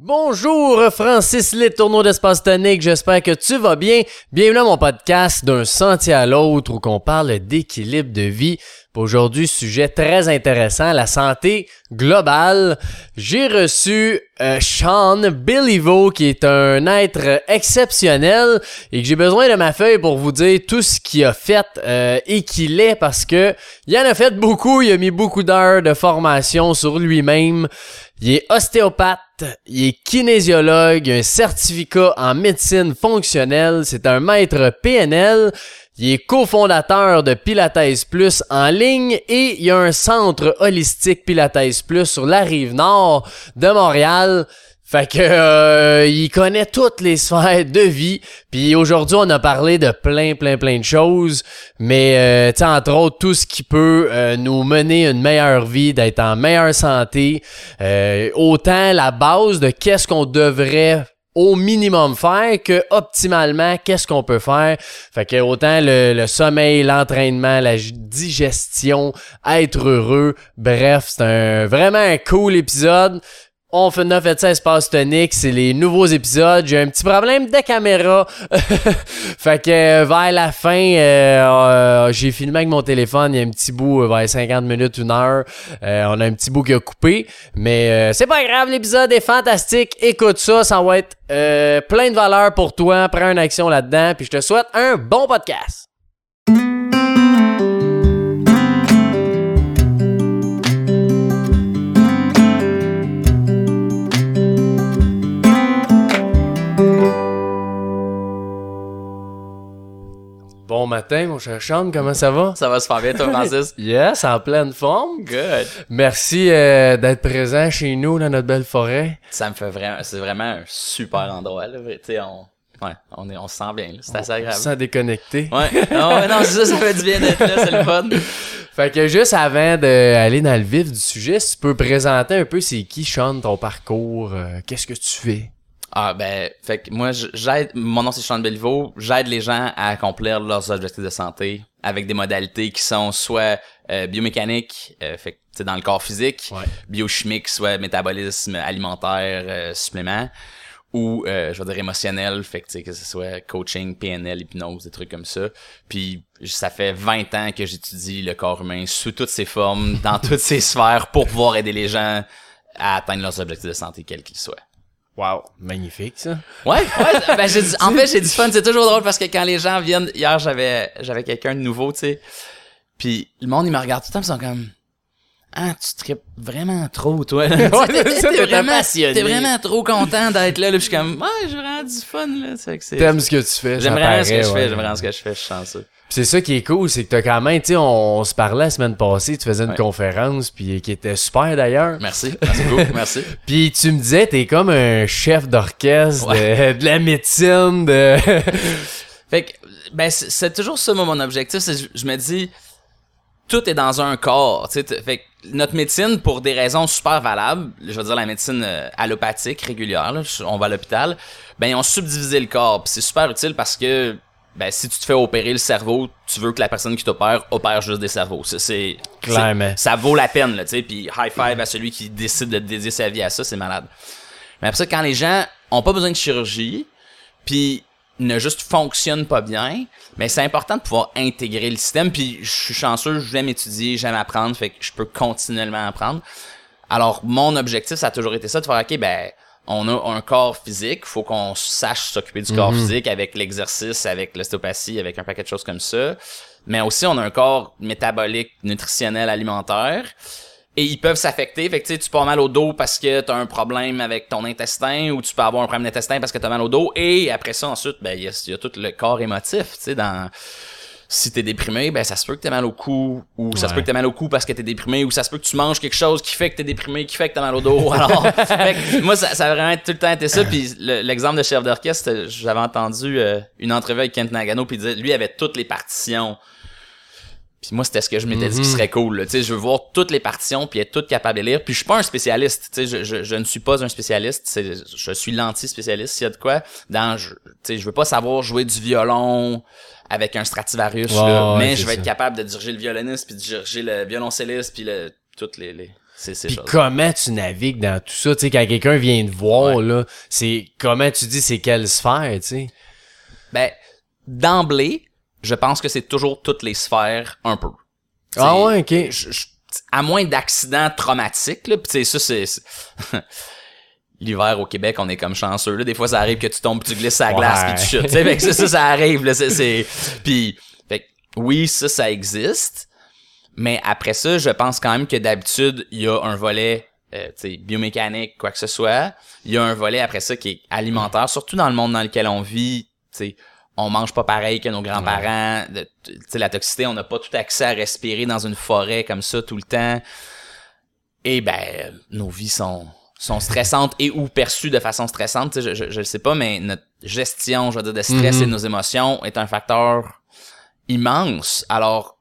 Bonjour Francis Letourneau d'Espace Tonique, j'espère que tu vas bien. Bienvenue à mon podcast d'un sentier à l'autre où qu'on parle d'équilibre de vie. Aujourd'hui, sujet très intéressant, la santé globale. J'ai reçu euh, Sean qui est un être exceptionnel et que j'ai besoin de ma feuille pour vous dire tout ce qu'il a fait euh, et qu'il est parce que il en a fait beaucoup, il a mis beaucoup d'heures de formation sur lui-même. Il est ostéopathe, il est kinésiologue, il a un certificat en médecine fonctionnelle, c'est un maître PNL, il est cofondateur de Pilates Plus en ligne et il y a un centre holistique Pilates Plus sur la rive nord de Montréal. Fait que euh, il connaît toutes les sphères de vie. Puis aujourd'hui, on a parlé de plein, plein, plein de choses. Mais euh, tu entre autres, tout ce qui peut euh, nous mener une meilleure vie, d'être en meilleure santé. Euh, autant la base de qu'est-ce qu'on devrait au minimum faire que optimalement qu'est-ce qu'on peut faire. Fait que autant le, le sommeil, l'entraînement, la digestion, être heureux. Bref, c'est un vraiment un cool épisode. On fait 9 et 16 passe tonique, c'est les nouveaux épisodes. J'ai un petit problème de caméra. fait que euh, vers la fin, euh, euh, j'ai filmé avec mon téléphone. Il y a un petit bout vers 50 minutes, une heure. On a un petit bout qui a coupé. Mais c'est pas grave, l'épisode est fantastique. Écoute ça, ça va être plein de valeur pour toi. Prends une action là-dedans. Puis je te souhaite un bon podcast. Bon matin, mon cher Sean, comment ça va? Ça va super bien, toi, Francis? Yes, en pleine forme. Good. Merci euh, d'être présent chez nous dans notre belle forêt. Ça me fait vraiment, c'est vraiment un super endroit, là. Tu sais, on, ouais, on est, on se sent bien, là. C'est assez agréable. Sans déconnecter. Ouais. Ah ouais, non, c'est ça, ça fait du bien d'être là, c'est le fun. Fait que juste avant d'aller dans le vif du sujet, si tu peux présenter un peu c'est qui Sean, ton parcours, euh, qu'est-ce que tu fais? Ah, ben, fait que moi, j'aide, mon nom c'est Sean Belliveau, j'aide les gens à accomplir leurs objectifs de santé avec des modalités qui sont soit euh, biomécaniques, euh, fait que, tu sais, dans le corps physique, Ouais. biochimique, soit métabolisme alimentaire, euh, supplément, ou euh, je vais dire émotionnel, fait que tu sais que ce soit coaching, PNL, hypnose, des trucs comme ça. Puis ça fait 20 ans que j'étudie le corps humain sous toutes ses formes, dans toutes ses sphères pour pouvoir aider les gens à atteindre leurs objectifs de santé quels qu'ils soient. Wow, magnifique ça. Ouais, ouais, ben j'ai en fait j'ai du fun, c'est toujours drôle parce que quand les gens viennent hier j'avais j'avais quelqu'un de nouveau, tu sais. Puis le monde il me regarde tout le temps, ils sont comme ah, tu tripes vraiment trop, toi. T'es- vraiment, passionné. t'es vraiment trop content d'être là, là. Puis je suis comme, ouais, j'ai vraiment du fun, là. C'est que c'est- T'aimes ce que tu fais, J'aime vraiment ce que je ouais. fais, j'aime vraiment ce que je fais, je suis chanceux. C'est ça qui est cool, c'est que t'as quand même, tu sais, on, on se parlait la semaine passée, tu faisais une Ouais. conférence, puis qui était super d'ailleurs. Merci, merci beaucoup, merci. Puis tu me disais, t'es comme un chef d'orchestre de, de la médecine, de... Fait que, ben, c'est toujours ça, moi, mon objectif. c'est je, je me dis, tout est dans un corps. tu sais, Fait que notre médecine, pour des raisons super valables, je veux dire la médecine euh, allopathique régulière, là, on va à l'hôpital, ben, ils ont subdivisé le corps. C'est super utile parce que, ben, si tu te fais opérer le cerveau, tu veux que la personne qui t'opère opère juste des cerveaux. C'est, c'est- Clairement. Ça vaut la peine, là, tu sais. Puis high five à celui qui décide de dédier sa vie à ça, c'est malade. Mais après ça, quand les gens ont pas besoin de chirurgie, puis ne juste fonctionnent pas bien, mais c'est important de pouvoir intégrer le système. Puis je suis chanceux, j'aime étudier, j'aime apprendre, fait que je peux continuellement apprendre. Alors mon objectif, ça a toujours été ça, de faire ok, ben on a un corps physique, faut qu'on sache s'occuper du corps physique avec l'exercice, avec l'ostéopathie, avec un paquet de choses comme ça. Mais aussi on a un corps métabolique, nutritionnel, alimentaire et ils peuvent s'affecter. Fait que tu sais, tu peux avoir mal au dos parce que t'as un problème avec ton intestin ou tu peux avoir un problème d'intestin parce que t'as mal au dos. Et après ça, ensuite, ben, il y a, il y a tout le corps émotif, tu sais, dans... Si t'es déprimé, ben ça se peut que t'aies mal au cou, ou ça se peut que t'aies mal au cou parce que t'es déprimé, ou ça se peut que tu manges quelque chose qui fait que t'es déprimé, qui fait que t'as mal au dos. Alors, fait que moi, ça, ça a vraiment tout le temps été ça. Puis le- l'exemple de chef d'orchestre, j'avais entendu euh, une entrevue avec Kent Nagano, puis il disait, lui avait toutes les partitions Puis moi, c'était ce que je m'étais dit qui serait cool. là. Tu sais, je veux voir toutes les partitions puis être toutes capables de lire. Puis je suis pas un spécialiste. Tu sais, je, je, je ne suis pas un spécialiste. Je suis l'anti-spécialiste. S'il y a de quoi, dans, je, tu sais, je veux pas savoir jouer du violon avec un Stradivarius, Ouais, là, mais je vais ça. être capable de diriger le violoniste puis de diriger le violoncelliste puis le toutes les, les ces Puis choses. comment tu navigues dans tout ça, tu sais, quand quelqu'un vient te voir, là, c'est comment tu dis c'est quelle sphère, tu sais? Ben, d'emblée, je pense que c'est toujours toutes les sphères un peu. Ah ouais, ok. je- je- à moins d'accidents traumatiques, là, pis tu sais, ça, c'est... L'hiver au Québec, on est comme chanceux. Là. Des fois, ça arrive que tu tombes, pis tu glisses sur la glace, Ouais. puis tu chutes. Fait que ça, ça, ça arrive. Là, c'est, c'est... Puis, fait que oui, ça, ça existe. Mais après ça, je pense quand même que d'habitude, il y a un volet euh, biomécanique, quoi que ce soit. Il y a un volet après ça qui est alimentaire, surtout dans le monde dans lequel on vit. Sais, on mange pas pareil que nos grands-parents. Sais, la toxicité, on n'a pas tout accès à respirer dans une forêt comme ça tout le temps. Et ben, nos vies sont sont stressantes et ou perçues de façon stressante. Je, je, je sais pas, mais notre gestion, je veux dire, de stress Mhm. et de nos émotions est un facteur immense. Alors,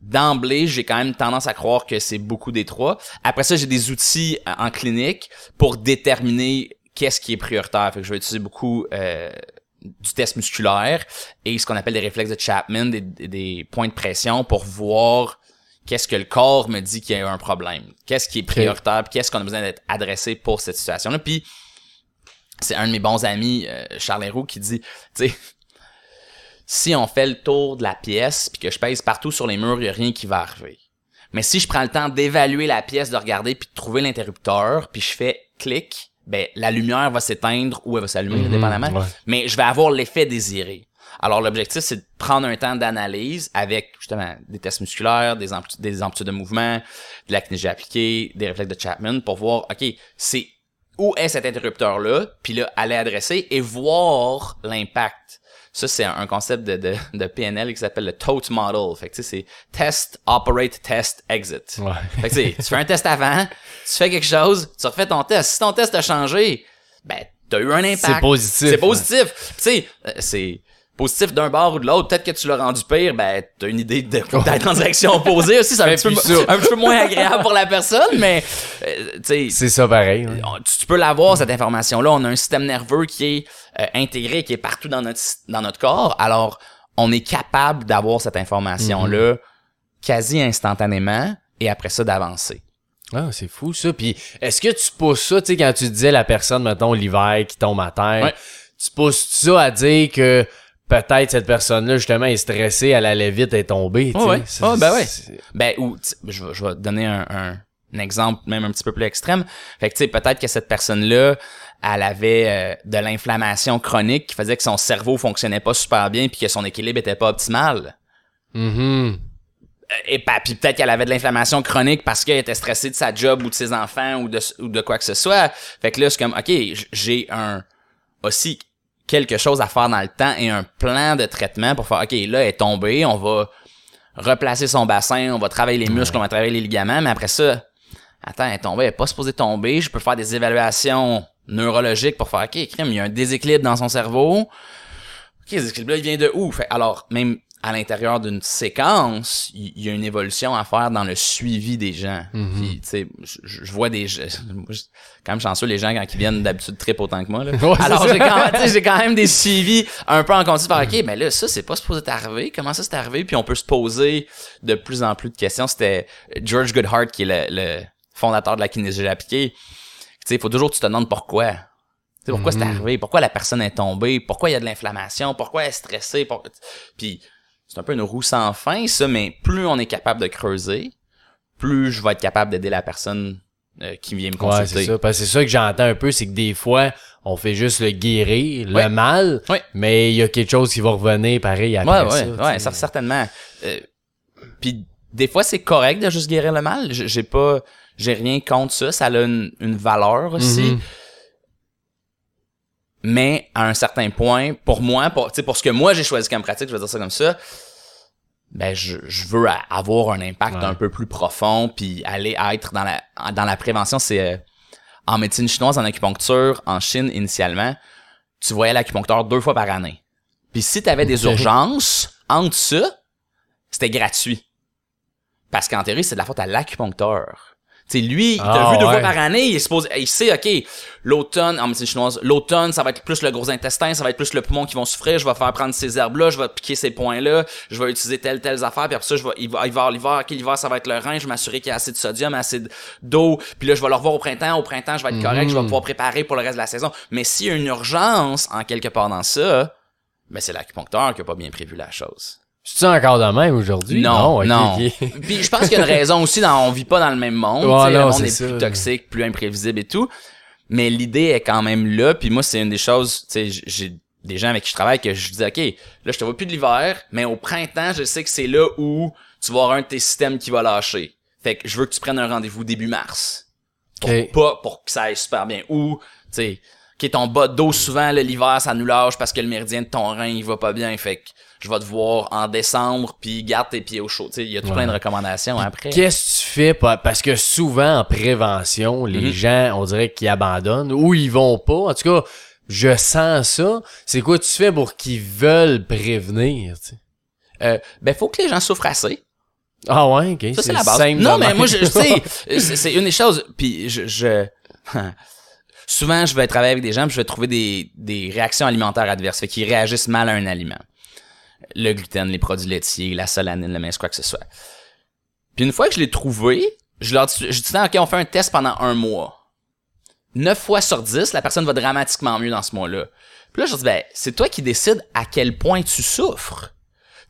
d'emblée, j'ai quand même tendance à croire que c'est beaucoup des trois. Après ça, j'ai des outils euh, en clinique pour déterminer qu'est-ce qui est prioritaire. Fait que je vais utiliser beaucoup euh, du test musculaire et ce qu'on appelle des réflexes de Chapman, des- des points de pression pour voir qu'est-ce que le corps me dit qu'il y a un problème? Qu'est-ce qui est prioritaire, qu'est-ce qu'on a besoin d'être adressé pour cette situation-là? Puis, c'est un de mes bons amis, euh, Charles Héroux, qui dit, tu sais, si on fait le tour de la pièce puis que je pèse partout sur les murs, il n'y a rien qui va arriver. Mais si je prends le temps d'évaluer la pièce, de regarder puis de trouver l'interrupteur, puis je fais clic, ben la lumière va s'éteindre ou elle va s'allumer, dépendamment. ouais. Mais je vais avoir l'effet désiré. Alors l'objectif c'est de prendre un temps d'analyse avec justement des tests musculaires, des, ampli- des amplitudes de mouvement, de la kinésie appliquée, des réflexes de Chapman pour voir ok c'est où est cet interrupteur là, puis là aller adresser et voir l'impact. Ça, c'est un concept de, de, de PNL qui s'appelle le TOTE model. Fait que, tu sais, c'est test, operate, test, exit. Ouais. Fait que, tu sais, tu fais un test avant, tu fais quelque chose, tu refais ton test. Si ton test a changé, ben, t'as eu un impact. C'est positif. C'est positif. Tu sais, euh, c'est positif d'un bord ou de l'autre. Peut-être que tu l'as rendu pire, ben, t'as une idée de en direction opposée aussi. C'est un, Fais petit peu, plus ça. un petit peu moins agréable pour la personne, mais, euh, tu sais, C'est ça pareil. tu, tu peux l'avoir cette information là on a un système nerveux qui est euh, intégré qui est partout dans notre dans notre corps alors on est capable d'avoir cette information là quasi instantanément et après ça d'avancer Ah, c'est fou ça. Puis est-ce que tu pousses ça, tu sais, quand tu disais la personne, mettons, l'hiver qui tombe à terre, Ouais. tu pousses ça à dire que peut-être cette personne-là, justement, est stressée, elle allait vite, elle est tombée, sais. Ouais, Ah, ben ouais. ben ou je, vais- je vais te donner un, un, un exemple même un petit peu plus extrême fait que tu sais peut-être que cette personne là elle avait euh, de l'inflammation chronique qui faisait que son cerveau fonctionnait pas super bien puis que son équilibre était pas optimal Mhm. et pa- puis peut-être qu'elle avait de l'inflammation chronique parce qu'elle était stressée de sa job ou de ses enfants ou de, ou de quoi que ce soit. Fait que là, c'est comme, OK, j'ai un aussi quelque chose à faire dans le temps et un plan de traitement pour faire, OK, là, elle est tombée, on va replacer son bassin, on va travailler les muscles, on va travailler les ligaments, mais après ça, attends, elle est tombée, elle est pas supposée tomber, je peux faire des évaluations neurologiques pour faire, OK, crime, il y a un déséquilibre dans son cerveau. OK, ce déséquilibre-là, il vient de où? Fait, alors, même à l'intérieur d'une séquence, il y, a une évolution à faire dans le suivi des gens. Puis, tu sais, je, je vois des je suis quand même chanceux, les gens, quand ils viennent d'habitude trip autant que moi, là. Ouais, Alors, j'ai quand, quand même des suivis un peu en continu par, OK, mais là, ça, c'est pas supposé t'arriver. Comment ça, c'est arrivé? Puis on peut se poser de plus en plus de questions. C'était George Goodhart, qui est le, le fondateur de la kinésie appliquée. Tu sais, il faut toujours que tu te demandes pourquoi. Tu sais, pourquoi c'est arrivé? Pourquoi la personne est tombée? Pourquoi il y a de l'inflammation? Pourquoi elle est stressée? Pour- Puis, c'est un peu une roue sans fin, ça, mais plus on est capable de creuser, plus je vais être capable d'aider la personne euh, qui vient me Ouais, consulter. c'est ça. Parce que c'est ça que j'entends un peu, c'est que des fois, on fait juste le guérir, Ouais. le mal, Ouais. mais il y a quelque chose qui va revenir pareil après ouais, ça. ouais, ouais, certainement. Euh, Puis des fois, c'est correct de juste guérir le mal. J'ai pas, j'ai rien contre ça. Ça a une, une valeur aussi. Mhm. Mais à un certain point, pour moi, pour, tu sais, pour ce que moi j'ai choisi comme pratique, je vais dire ça comme ça, ben je, je veux avoir un impact Ouais. un peu plus profond, puis aller être dans la dans la prévention. C'est euh, en médecine chinoise, en acupuncture, en Chine initialement, tu voyais l'acupuncteur deux fois par année. Puis si tu avais des urgences entre ça, c'était gratuit. Parce qu'en théorie, c'est de la faute à l'acupuncteur. Sais, lui, il t'a Ah, vu deux ouais. fois par année, il, est supposé, il sait, OK, l'automne, en médecine chinoise, l'automne, ça va être plus le gros intestin, ça va être plus le poumon qui vont souffrir, je vais faire prendre ces herbes-là, je vais piquer ces points-là, je vais utiliser telle, telle affaire, puis après ça, je vais, il va, il va l'hiver, OK, l'hiver, ça va être le rein, je vais m'assurer qu'il y a assez de sodium, assez d'eau, puis là, je vais le revoir au printemps, au printemps, je vais être correct, je vais pouvoir préparer pour le reste de la saison. Mais s'il y a une urgence, en quelque part dans ça, ben c'est l'acupuncteur qui a pas bien prévu la chose. C'est encore de même aujourd'hui? Non, non. Puis je pense qu'il y a une raison aussi, dans, on vit pas dans le même monde. Ouais, tu sais, le non, monde est plus toxique, plus imprévisible et tout. Mais l'idée est quand même là. Puis moi, c'est une des choses, tu sais, j'ai des gens avec qui je travaille que je dis, OK, là, je te vois plus de l'hiver, mais au printemps, je sais que c'est là où tu vas avoir un de tes systèmes qui va lâcher. Fait que je veux que tu prennes un rendez-vous début mars. Pour pas, pour que ça aille super bien. Ou, tu sais, OK, ton bas d'eau, souvent, l'hiver, ça nous lâche parce que le méridien de ton rein, il va pas bien. Fait que je vais te voir en décembre, puis garde tes pieds au chaud. Il y a tout Ouais. plein de recommandations après. Qu'est-ce que tu fais? pa- Parce que souvent, en prévention, les Mhm. gens, on dirait qu'ils abandonnent ou ils vont pas. En tout cas, je sens ça. C'est quoi tu fais pour qu'ils veulent prévenir? tu? Euh, ben, faut que les gens souffrent assez. Ah ouais, ok. Ça, c'est la base. Non, mais moi, je, sais, c'est c'est une des choses. Puis je, je- souvent, je vais travailler avec des gens, puis je vais trouver des, des réactions alimentaires adverses, fait qu'ils réagissent mal à un aliment. Le gluten, les produits laitiers, la solanine, le mince, quoi que ce soit. Puis une fois que je l'ai trouvé, je leur dis, je dis, OK, on fait un test pendant un mois. 9 fois sur 10, la personne va dramatiquement mieux dans ce mois-là. Puis là, je dis, ben, c'est toi qui décides à quel point tu souffres.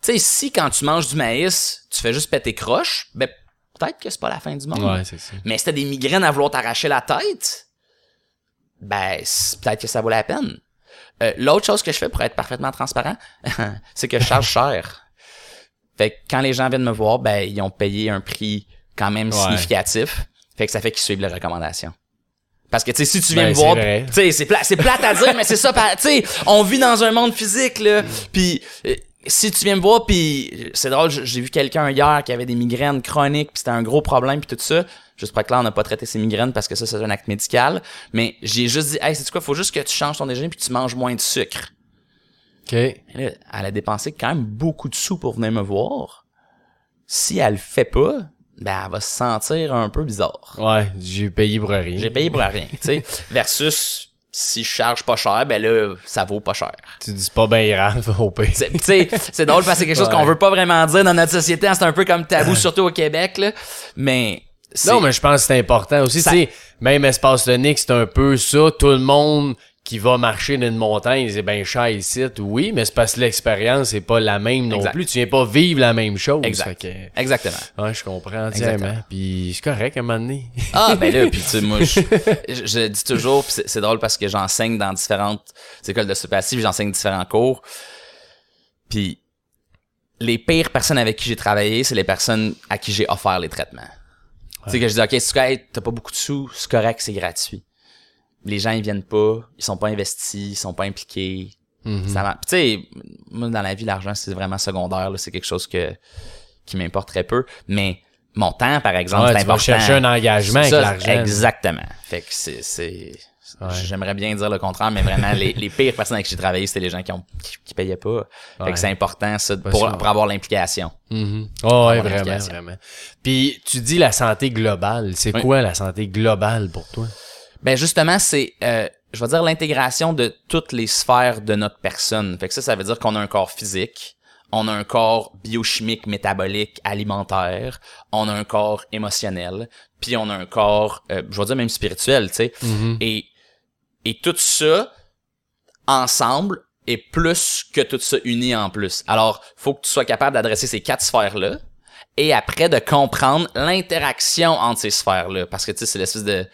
Tu sais, si quand tu manges du maïs, tu fais juste péter croche, ben, peut-être que c'est pas la fin du monde. Ouais, c'est ça. Mais si t'as des migraines à vouloir t'arracher la tête, ben, peut-être que ça vaut la peine. Euh, L'autre chose que je fais pour être parfaitement transparent, c'est que je charge cher. Fait que quand les gens viennent me voir, ben, ils ont payé un prix quand même Ouais. significatif. Fait que ça fait qu'ils suivent les recommandations. Parce que, tu sais, si tu viens Ben, me voir, tu sais, c'est plat, c'est plate à dire, mais c'est ça, tu sais, on vit dans un monde physique, là. Puis, euh, si tu viens me voir, puis c'est drôle, j'ai vu quelqu'un hier qui avait des migraines chroniques, puis c'était un gros problème, puis tout ça. Juste pour être clair, on n'a pas traité ses migraines parce que ça, c'est un acte médical. Mais j'ai juste dit, hey, c'est quoi, faut juste que tu changes ton déjeuner puis que tu manges moins de sucre. Ok. Elle a dépensé quand même beaucoup de sous pour venir me voir. Si elle le fait pas, ben, elle va se sentir un peu bizarre. Ouais, j'ai payé pour rien. J'ai payé pour rien, tu sais. Versus, si je charge pas cher, ben là, ça vaut pas cher. Tu dis pas bien grave au. C'est- Tu sais, c'est drôle parce que c'est quelque chose Ouais. qu'on veut pas vraiment dire dans notre société. hein, C'est un peu comme tabou, surtout au Québec, là. Mais, Non, mais je pense que c'est important aussi. Ça- sais, même espace tonique, c'est un peu ça. Tout le monde qui va marcher dans une montagne, c'est bien cher ici, oui, mais c'est parce que l'expérience c'est pas la même non Exact. plus. Tu viens pas vivre la même chose. Exact. Exactement. ouais, je comprends entièrement. Exactement. Puis c'est correct à un moment donné. Ah, ben là, puis tu sais, moi, je, je- dis toujours, c'est drôle parce que j'enseigne dans différentes écoles de puis j'enseigne différents cours. Puis les pires personnes avec qui j'ai travaillé, c'est les personnes à qui j'ai offert les traitements. Tu sais, que je dis, OK, c'est correct, t'as pas beaucoup de sous, c'est correct, c'est gratuit. Les gens, ils viennent pas, ils sont pas investis, ils sont pas impliqués. Ça m'a- Tu sais, moi, dans la vie, l'argent, c'est vraiment secondaire, là, c'est quelque chose que, qui m'importe très peu. Mais mon temps, par exemple, Ouais, c'est important. chercher un engagement avec l'argent. Exactement. Fait que c'est, Ouais. j'aimerais bien dire le contraire, mais vraiment, les, les pires personnes avec qui j'ai travaillé, c'était les gens qui ont, qui, qui payaient pas. Fait que c'est important, ça, pour, sûr. pour avoir l'implication. Mhm. Oh, ouais, vraiment, vraiment. Puis tu dis la santé globale. C'est Oui. quoi la santé globale pour toi? Ben, justement, c'est, euh, je vais dire l'intégration de toutes les sphères de notre personne. Fait que ça, ça veut dire qu'on a un corps physique, on a un corps biochimique, métabolique, alimentaire, on a un corps émotionnel, puis on a un corps, euh, je vais dire même spirituel, tu sais. Mhm. Et, et tout ça, ensemble, est plus que tout ça uni en plus. Alors, faut que tu sois capable d'adresser ces quatre sphères-là, et après de comprendre l'interaction entre ces sphères-là. Parce que, tu sais, c'est l'espèce de...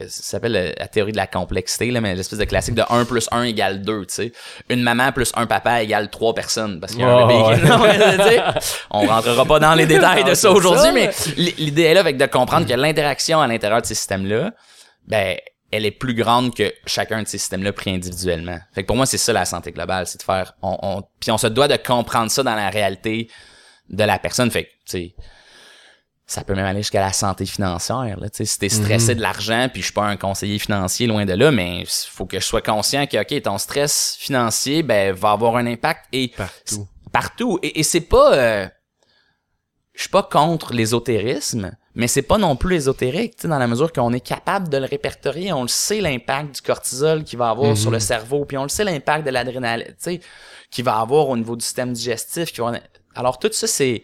Ça s'appelle euh, la théorie de la complexité, là, mais l'espèce de classique de 1 plus 1 égale 2, tu sais. Une maman plus un papa égale 3 personnes, parce qu'il y a un Oh, bébé. ouais. On rentrera pas dans les détails de ça aujourd'hui, mais l'idée est là avec de comprendre que l'interaction à l'intérieur de ces systèmes-là, ben, elle est plus grande que chacun de ces systèmes-là pris individuellement. Fait que pour moi, c'est ça la santé globale, c'est de faire, on, on, puis on se doit de comprendre ça dans la réalité de la personne. Fait que, tu sais, ça peut même aller jusqu'à la santé financière. Là, si t'es stressé de l'argent, puis je suis pas un conseiller financier loin de là, mais faut que je sois conscient que ok, ton stress financier ben va avoir un impact et Partout. partout. Et, et c'est pas, euh, je suis pas contre l'ésotérisme, mais c'est pas non plus ésotérique, tu sais, dans la mesure qu'on est capable de le répertorier, on le sait l'impact du cortisol qu'il va avoir sur le cerveau, puis on le sait l'impact de l'adrénaline, tu sais, qu'il va avoir au niveau du système digestif. Qui va... Alors tout ça, c'est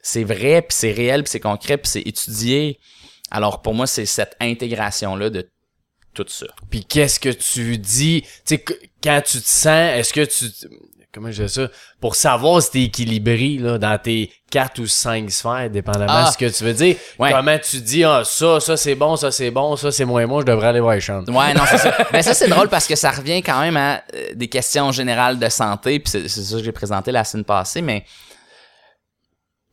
c'est vrai, puis c'est réel, puis c'est concret, puis c'est étudié. Alors pour moi, c'est cette intégration-là de tout ça. Puis qu'est-ce que tu dis, tu sais, quand tu te sens, est-ce que tu, comment je dis ça, pour savoir si t'es équilibré, là, dans tes quatre ou cinq sphères, dépendamment Ah. de ce que tu veux dire, Ouais. comment tu dis, ah, ça, ça c'est bon, ça c'est bon, ça c'est moins bon, je devrais aller voir les chants. Ouais, non, c'est ça. Mais ça, c'est drôle parce que ça revient quand même à euh, des questions générales de santé, puis c'est ça que j'ai présenté la semaine passée, mais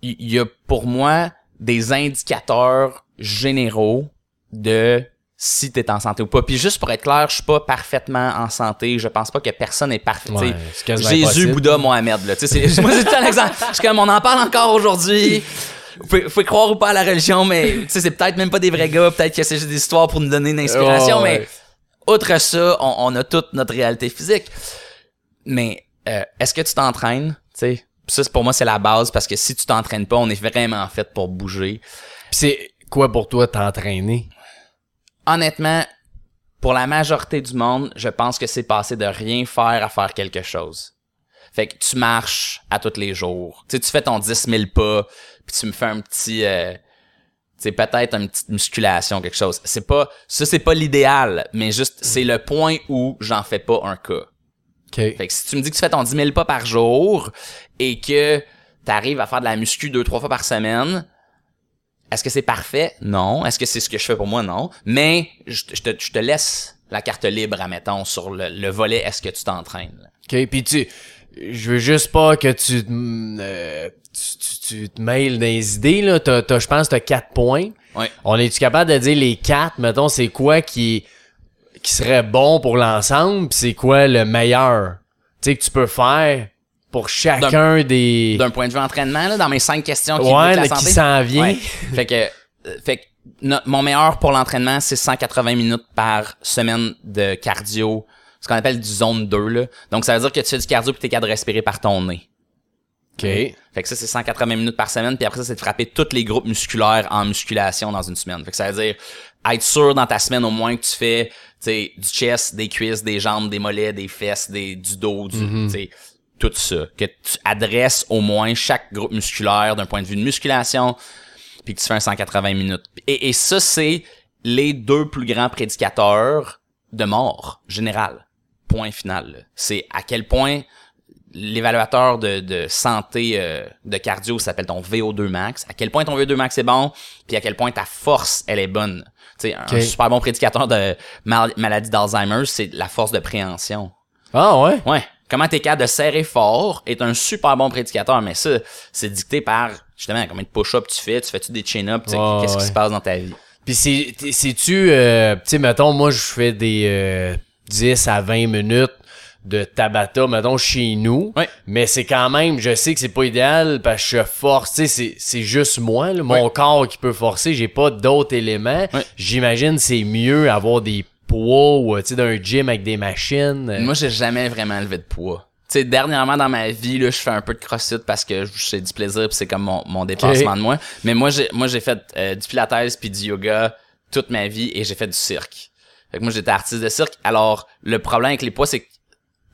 il il y, a pour moi des indicateurs généraux de si t'es en santé ou pas. Puis juste pour être clair, je suis pas parfaitement en santé. Je pense pas que personne est parfait. Ouais, Tu Jésus. Bouddha, Mohamed. Là. Tu c'est- Moi, c'est tout un exemple. Je comme, on en parle encore aujourd'hui. Vous pouvez, vous pouvez croire ou pas à la religion, mais tu sais, c'est peut-être même pas des vrais gars. Peut-être que c'est juste des histoires pour nous donner une inspiration. Ouais. Mais outre ça, on, on a toute notre réalité physique. Mais euh, est-ce que tu t'entraînes? Tu sais, ça, c'est- pour moi, c'est la base parce que si tu t'entraînes pas, on est vraiment fait pour bouger. C'est quoi pour toi t'entraîner? Honnêtement, pour la majorité du monde, je pense que c'est passé de rien faire à faire quelque chose. Fait que tu marches à tous les jours. Tu sais, tu fais ton 10 000 pas, puis tu me fais un petit... euh, tu sais, peut-être une petite musculation, quelque chose. C'est pas... Ça, c'est pas l'idéal, mais juste, c'est le point où j'en fais pas un cas. OK. Fait que si tu me dis que tu fais ton 10 000 pas par jour et que tu arrives à faire de la muscu deux, trois fois par semaine, est-ce que c'est parfait? Non. Est-ce que c'est ce que je fais pour moi? Non. Mais je, je te, je te laisse la carte libre, admettons, sur le, le volet est-ce que tu t'entraînes. OK, puis tu je veux juste pas que tu euh, tu, tu, tu te mêles les idées là, t'as, t'as- je pense que t'as quatre points. Ouais. On est-tu capable de dire les quatre, mettons, c'est quoi qui qui serait bon pour l'ensemble, puis c'est quoi le meilleur, tu sais que tu peux faire pour chacun des D'un point de vue entraînement, là, dans mes cinq questions qui ouais, la là, santé. qui s'en vient. Ouais. fait que, euh, fait que no- mon meilleur pour l'entraînement, c'est 180 minutes par semaine de cardio, ce qu'on appelle du zone 2. Là. Donc, ça veut dire que tu fais du cardio puis t'es capable de respirer par ton nez. OK. Fait que ça, c'est 180 minutes par semaine. Puis après ça, c'est de frapper tous les groupes musculaires en musculation dans une semaine. Fait que ça veut dire être sûr dans ta semaine au moins que tu fais tu sais, du chest, des cuisses, des jambes, des mollets, des fesses, des, du dos, du, sais, tout ça. Que tu adresses au moins chaque groupe musculaire d'un point de vue de musculation, puis que tu fais un 180 minutes. Et, et ça, c'est les deux plus grands prédicateurs de mort générale. Point final. C'est à quel point l'évaluateur de, de santé euh, de cardio s'appelle ton VO2 max. À quel point ton VO2 max est bon, puis à quel point ta force elle est bonne. Tu sais, un, super bon prédicateur de mal- maladie d'Alzheimer, c'est la force de préhension. Ah ouais? Ouais. Comment t'es capable de serrer fort est un super bon prédicateur, mais ça, c'est dicté par, justement, combien de push-ups tu fais, tu fais-tu des chin-ups, Ouais, qu'est-ce qui se passe dans ta vie? Puis c'est-tu euh, tu sais mettons moi je fais des euh, 10 à 20 minutes de Tabata mettons chez nous. Mais c'est quand même je sais que c'est pas idéal parce que je force, tu sais c'est juste moi là, mon corps qui peut forcer, j'ai pas d'autres éléments. Ouais. J'imagine c'est mieux avoir des poids ou sais d'un gym avec des machines. euh, Moi, j'ai jamais vraiment levé de poids. Tu sais, dernièrement dans ma vie, là, je fais un peu de crossfit parce que c'est du plaisir puis c'est comme mon, mon dépassement de moi. Mais moi, j'ai, moi, j'ai fait euh, du pilates puis du yoga toute ma vie et j'ai fait du cirque. Fait que moi, j'étais artiste de cirque. Alors, le problème avec les poids, c'est que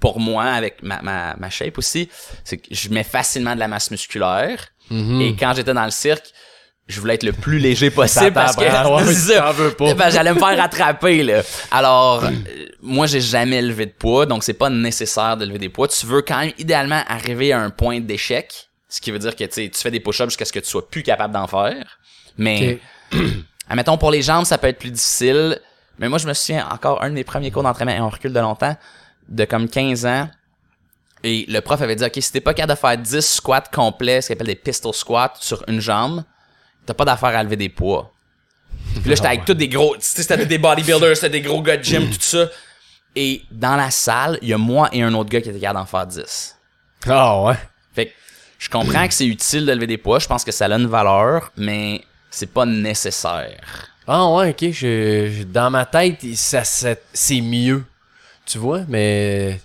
pour moi, avec ma, ma, ma shape aussi, c'est que je mets facilement de la masse musculaire. Mhm. Et quand j'étais dans le cirque, je voulais être le plus léger possible parce que veux pas. Ben, j'allais me faire rattraper là. Alors euh, moi j'ai jamais levé de poids donc c'est pas nécessaire de lever des poids. Tu veux quand même idéalement arriver à un point d'échec, ce qui veut dire que tu sais, tu fais des push-ups jusqu'à ce que tu sois plus capable d'en faire. Mais admettons pour les jambes ça peut être plus difficile. Mais moi je me souviens encore un de mes premiers cours d'entraînement et on recule de longtemps de comme 15 ans. Et le prof avait dit, OK, si t'es pas capable de faire 10 squats complets, ce qu'on appelle des pistol squats sur une jambe, t'as pas d'affaire à lever des poids. Puis là, j'étais avec tous des gros, tu sais, c'était des bodybuilders, c'était des gros gars de gym, tout ça. Et dans la salle, il y a moi et un autre gars qui était capable d'en faire 10. Ah ouais. Fait que je comprends que c'est utile de lever des poids, je pense que ça a une valeur, mais c'est pas nécessaire. Ah ouais, ok. Je, je- dans ma tête, ça, ça- c'est mieux. Tu vois, mais.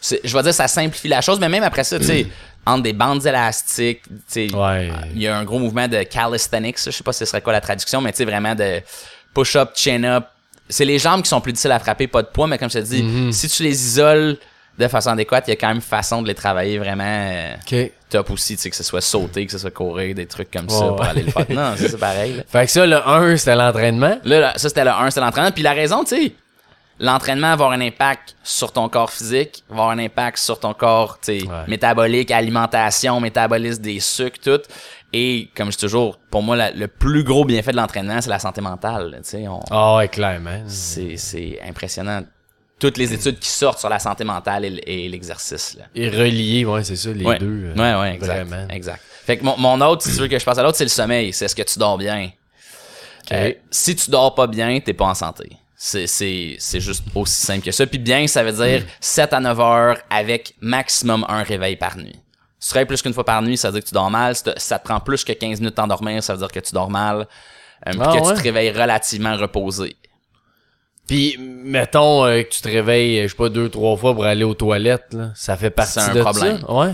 C'est- je vais dire ça simplifie la chose mais même après ça tu sais entre des bandes élastiques, tu sais, Ouais. il y a un gros mouvement de calisthenics, je sais pas si ce serait quoi la traduction, mais tu sais, vraiment de push-up, chin-up. C'est les jambes qui sont plus difficiles à frapper, pas de poids, mais comme je te dis, Mhm. si tu les isoles de façon adéquate, il y a quand même façon de les travailler vraiment euh, top aussi, tu sais, que ce soit sauter, que ce soit courir, des trucs comme ça pour ouais. aller le faire. Non, c'est pareil. là. Fait que ça, le 1, c'était l'entraînement. Là, là, ça, c'était le 1, c'était l'entraînement. Puis la raison, tu sais, l'entraînement va avoir un impact sur ton corps physique, va avoir un impact sur ton corps, Ouais. métabolique, alimentation, métabolisme des sucres, tout. Et, comme je dis toujours, pour moi, la- le plus gros bienfait de l'entraînement, c'est la santé mentale, tu sais. on- Ah ouais, clairement. C'est, c'est impressionnant. Toutes les études qui sortent sur la santé mentale et, l'exercice, là. Et relié, ouais, c'est ça, les ouais. deux. euh, ouais, ouais, exact. Vraiment. Exact. Fait que mon, mon autre, si tu veux que je passe à l'autre, c'est le sommeil. C'est est-ce que tu dors bien? Euh, si tu dors pas bien, t'es pas en santé. C'est, c'est, c'est juste aussi simple que ça. Puis bien, ça veut dire 7 à 9 heures avec maximum un réveil par nuit. Si tu travailles plus qu'une fois par nuit, ça veut dire que tu dors mal. Si, ça te prend plus que 15 minutes d'endormir, ça veut dire que tu dors mal. Euh, Ah que ouais? tu te réveilles relativement reposé. Puis, mettons euh, que tu te réveilles, je sais pas, deux, trois fois pour aller aux toilettes, là. Ça fait partie un de problème. ça. Ouais?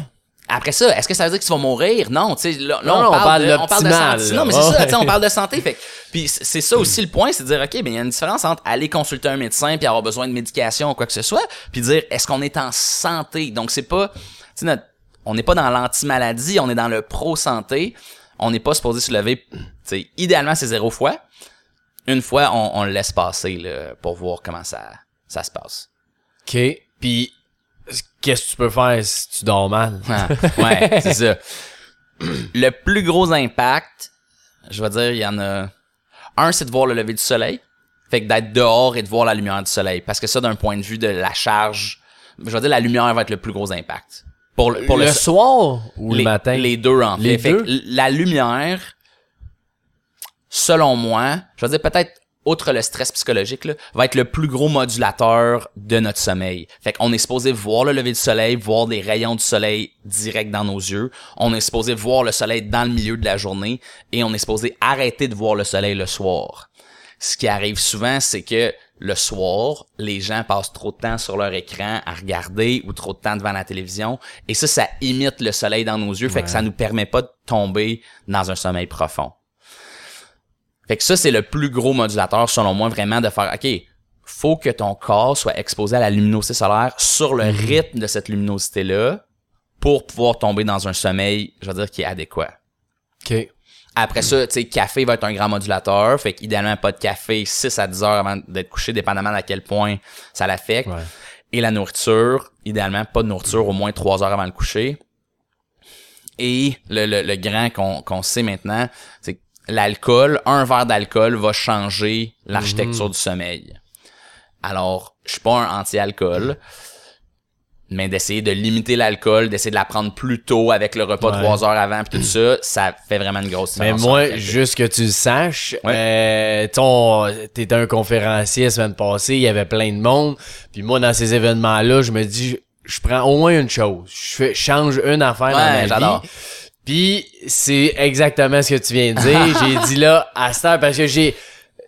Après ça, est-ce que ça veut dire que tu vas mourir? Non, tu sais, là, là, Non, non, on, parle de, on parle de l'optimal, santé. là. Non, mais c'est Ouais. ça, tu sais, on parle de santé. Fait puis c'est c'est ça aussi le point, c'est de dire, OK, ben, il y a une différence entre aller consulter un médecin puis avoir besoin de médication ou quoi que ce soit, puis dire, est-ce qu'on est en santé? Donc, c'est pas, tu sais, notre- on n'est pas dans l'anti-maladie, on est dans le pro-santé. On n'est pas supposé se lever, tu sais, idéalement, c'est zéro fois. Une fois, on, on le laisse passer, là, pour voir comment ça, ça se passe. OK. Puis, qu'est-ce que tu peux faire si tu dors mal? Ah, ouais, c'est ça. Le plus gros impact, je vais dire, il y en a. Un, c'est de voir le lever du soleil. Fait que d'être dehors et de voir la lumière du soleil. Parce que ça, d'un point de vue de la charge, je vais dire, la lumière va être le plus gros impact. Pour le, pour le, le, soir ou les, le matin? Les deux, en fait. Les Fait que deux? la lumière, selon moi, je vais dire peut-être outre le stress psychologique, là, va être le plus gros modulateur de notre sommeil. Fait qu'on est supposé voir le lever du soleil, voir des rayons du soleil direct dans nos yeux. On est supposé voir le soleil dans le milieu de la journée et on est supposé arrêter de voir le soleil le soir. Ce qui arrive souvent, c'est que le soir, les gens passent trop de temps sur leur écran à regarder ou trop de temps devant la télévision. Et ça, ça imite le soleil dans nos yeux, fait que ça nous permet pas de tomber dans un sommeil profond. Fait que ça, c'est le plus gros modulateur, selon moi, vraiment de faire, OK, faut que ton corps soit exposé à la luminosité solaire sur le rythme de cette luminosité-là pour pouvoir tomber dans un sommeil, je veux dire, qui est adéquat. OK. Après ça, tu sais, café va être un grand modulateur. Fait qu'idéalement, pas de café 6 à 10 heures avant d'être couché, dépendamment à quel point ça l'affecte. Ouais. Et la nourriture, idéalement, pas de nourriture au moins 3 heures avant le coucher. Et le, le, le grand qu'on qu'on sait maintenant, c'est que l'alcool, un verre d'alcool va changer l'architecture du sommeil. Alors, je suis pas un anti-alcool, mais d'essayer de limiter l'alcool, d'essayer de la prendre plus tôt avec le repas Ouais. trois heures avant, puis tout ça, ça fait vraiment une grosse Mais différence. la moi, juste que tu le saches, Ouais. euh, ton, t'étais un conférencier la semaine passée, il y avait plein de monde. Puis moi, dans ces événements-là, je me dis, je, prends au moins une chose. Je fais, change une affaire dans ma vie. Puis c'est exactement ce que tu viens de dire. j'ai dit là, à cette heure, parce que j'ai...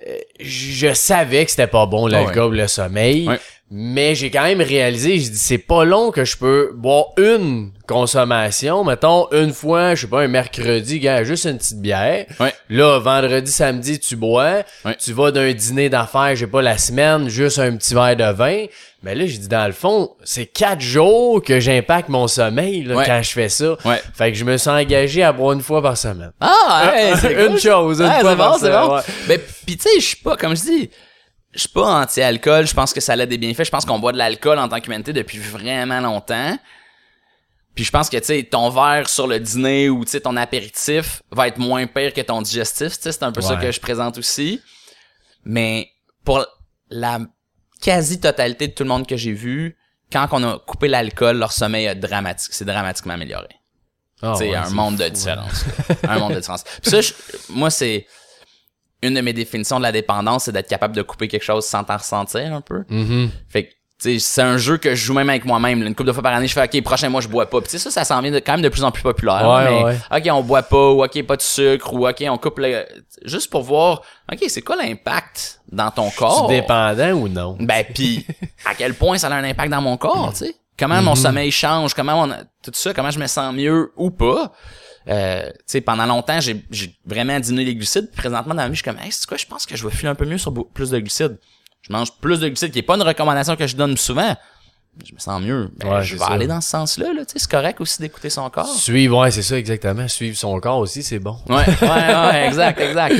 euh, Je savais que c'était pas bon l'alcool, le sommeil. Ouais. Mais j'ai quand même réalisé, j'ai dit, c'est pas long que je peux boire une consommation, mettons, une fois, je sais pas, un mercredi, gars, juste une petite bière. Ouais. Là, vendredi, samedi, tu bois. Ouais. Tu vas d'un dîner d'affaires, j'ai pas la semaine, juste un petit verre de vin. Mais là, j'ai dit, dans le fond, c'est quatre jours que j'impacte mon sommeil, là, Ouais. quand je fais ça. Ouais. Fait que je me suis engagé à boire une fois par semaine. Ah, hey, c'est une cool. chose, une Ouais, fois par bon, c'est semaine, bon. ouais. Mais pis tu sais, je suis pas, comme je dis, je suis pas anti-alcool. Je pense que ça a des bienfaits. Je pense qu'on boit de l'alcool en tant qu'humanité depuis vraiment longtemps. Puis je pense que, tu sais, ton verre sur le dîner ou, tu sais, ton apéritif va être moins pire que ton digestif. Tu sais, c'est un peu ça que je présente aussi. Mais pour la quasi-totalité de tout le monde que j'ai vu, quand on a coupé l'alcool, leur sommeil a dramatique, c'est dramatiquement amélioré. Ouais, un monde de différence. un monde de différence. Puis ça, je- moi, c'est une de mes définitions de la dépendance, c'est d'être capable de couper quelque chose sans t'en ressentir un peu. Mhm. Fait que, c'est un jeu que je joue même avec moi-même. Une couple de fois par année, je fais, OK, prochain mois, je bois pas. Puis ça, ça s'en vient de, quand même de plus en plus populaire. Ouais, mais, ouais. OK, on boit pas, ou OK, pas de sucre, ou OK, on coupe le... Juste pour voir, OK, c'est quoi l'impact dans ton corps? Tu dépendant ou non? Ben, puis à quel point ça a un impact dans mon corps, tu sais? comment mon sommeil change, comment on, tout ça, comment je me sens mieux ou pas? Euh, pendant longtemps, j'ai, vraiment diminué les glucides. Présentement, dans la vie, je suis comme, hey, c'est quoi, je pense que je vais filer un peu mieux sur plus de glucides. Je mange plus de glucides, qui est pas une recommandation que je donne souvent. Je me sens mieux. Ben, Ouais, je vais ça. aller dans ce sens-là, là. C'est correct aussi d'écouter son corps. Suivre, ouais, c'est ça, exactement. Suivre son corps aussi, c'est bon. Ouais, ouais, ouais, exact, exact.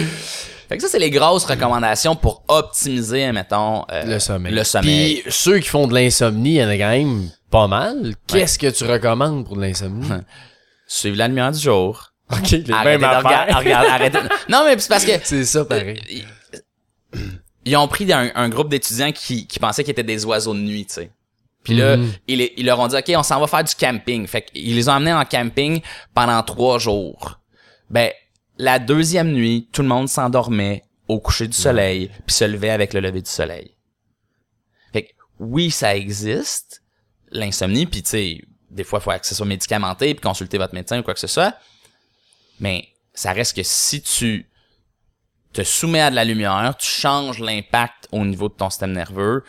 Fait que ça, c'est les grosses recommandations pour optimiser, mettons, euh, Le sommeil. Le sommeil. Puis ceux qui font de l'insomnie, il y en a quand même pas mal. Qu'est-ce que tu recommandes pour de l'insomnie? Suivre la lumière du jour. ok, les Arrêtez mêmes de regarder, arrêtez. Non, mais c'est parce que C'est ça, pareil. ils, ils ont pris un, un groupe d'étudiants qui, qui pensaient qu'ils étaient des oiseaux de nuit, tu sais. Puis là, Mhm. ils, leur ont dit, OK, on s'en va faire du camping. Fait qu'ils les ont amenés en camping pendant trois jours. Ben, la deuxième nuit, tout le monde s'endormait au coucher du soleil, puis se levait avec le lever du soleil. Fait que, oui, ça existe, l'insomnie, puis tu sais, des fois, il faut que ce soit médicamenté, puis consulter votre médecin ou quoi que ce soit. Mais ça reste que si tu te soumets à de la lumière, tu changes l'impact au niveau de ton système nerveux,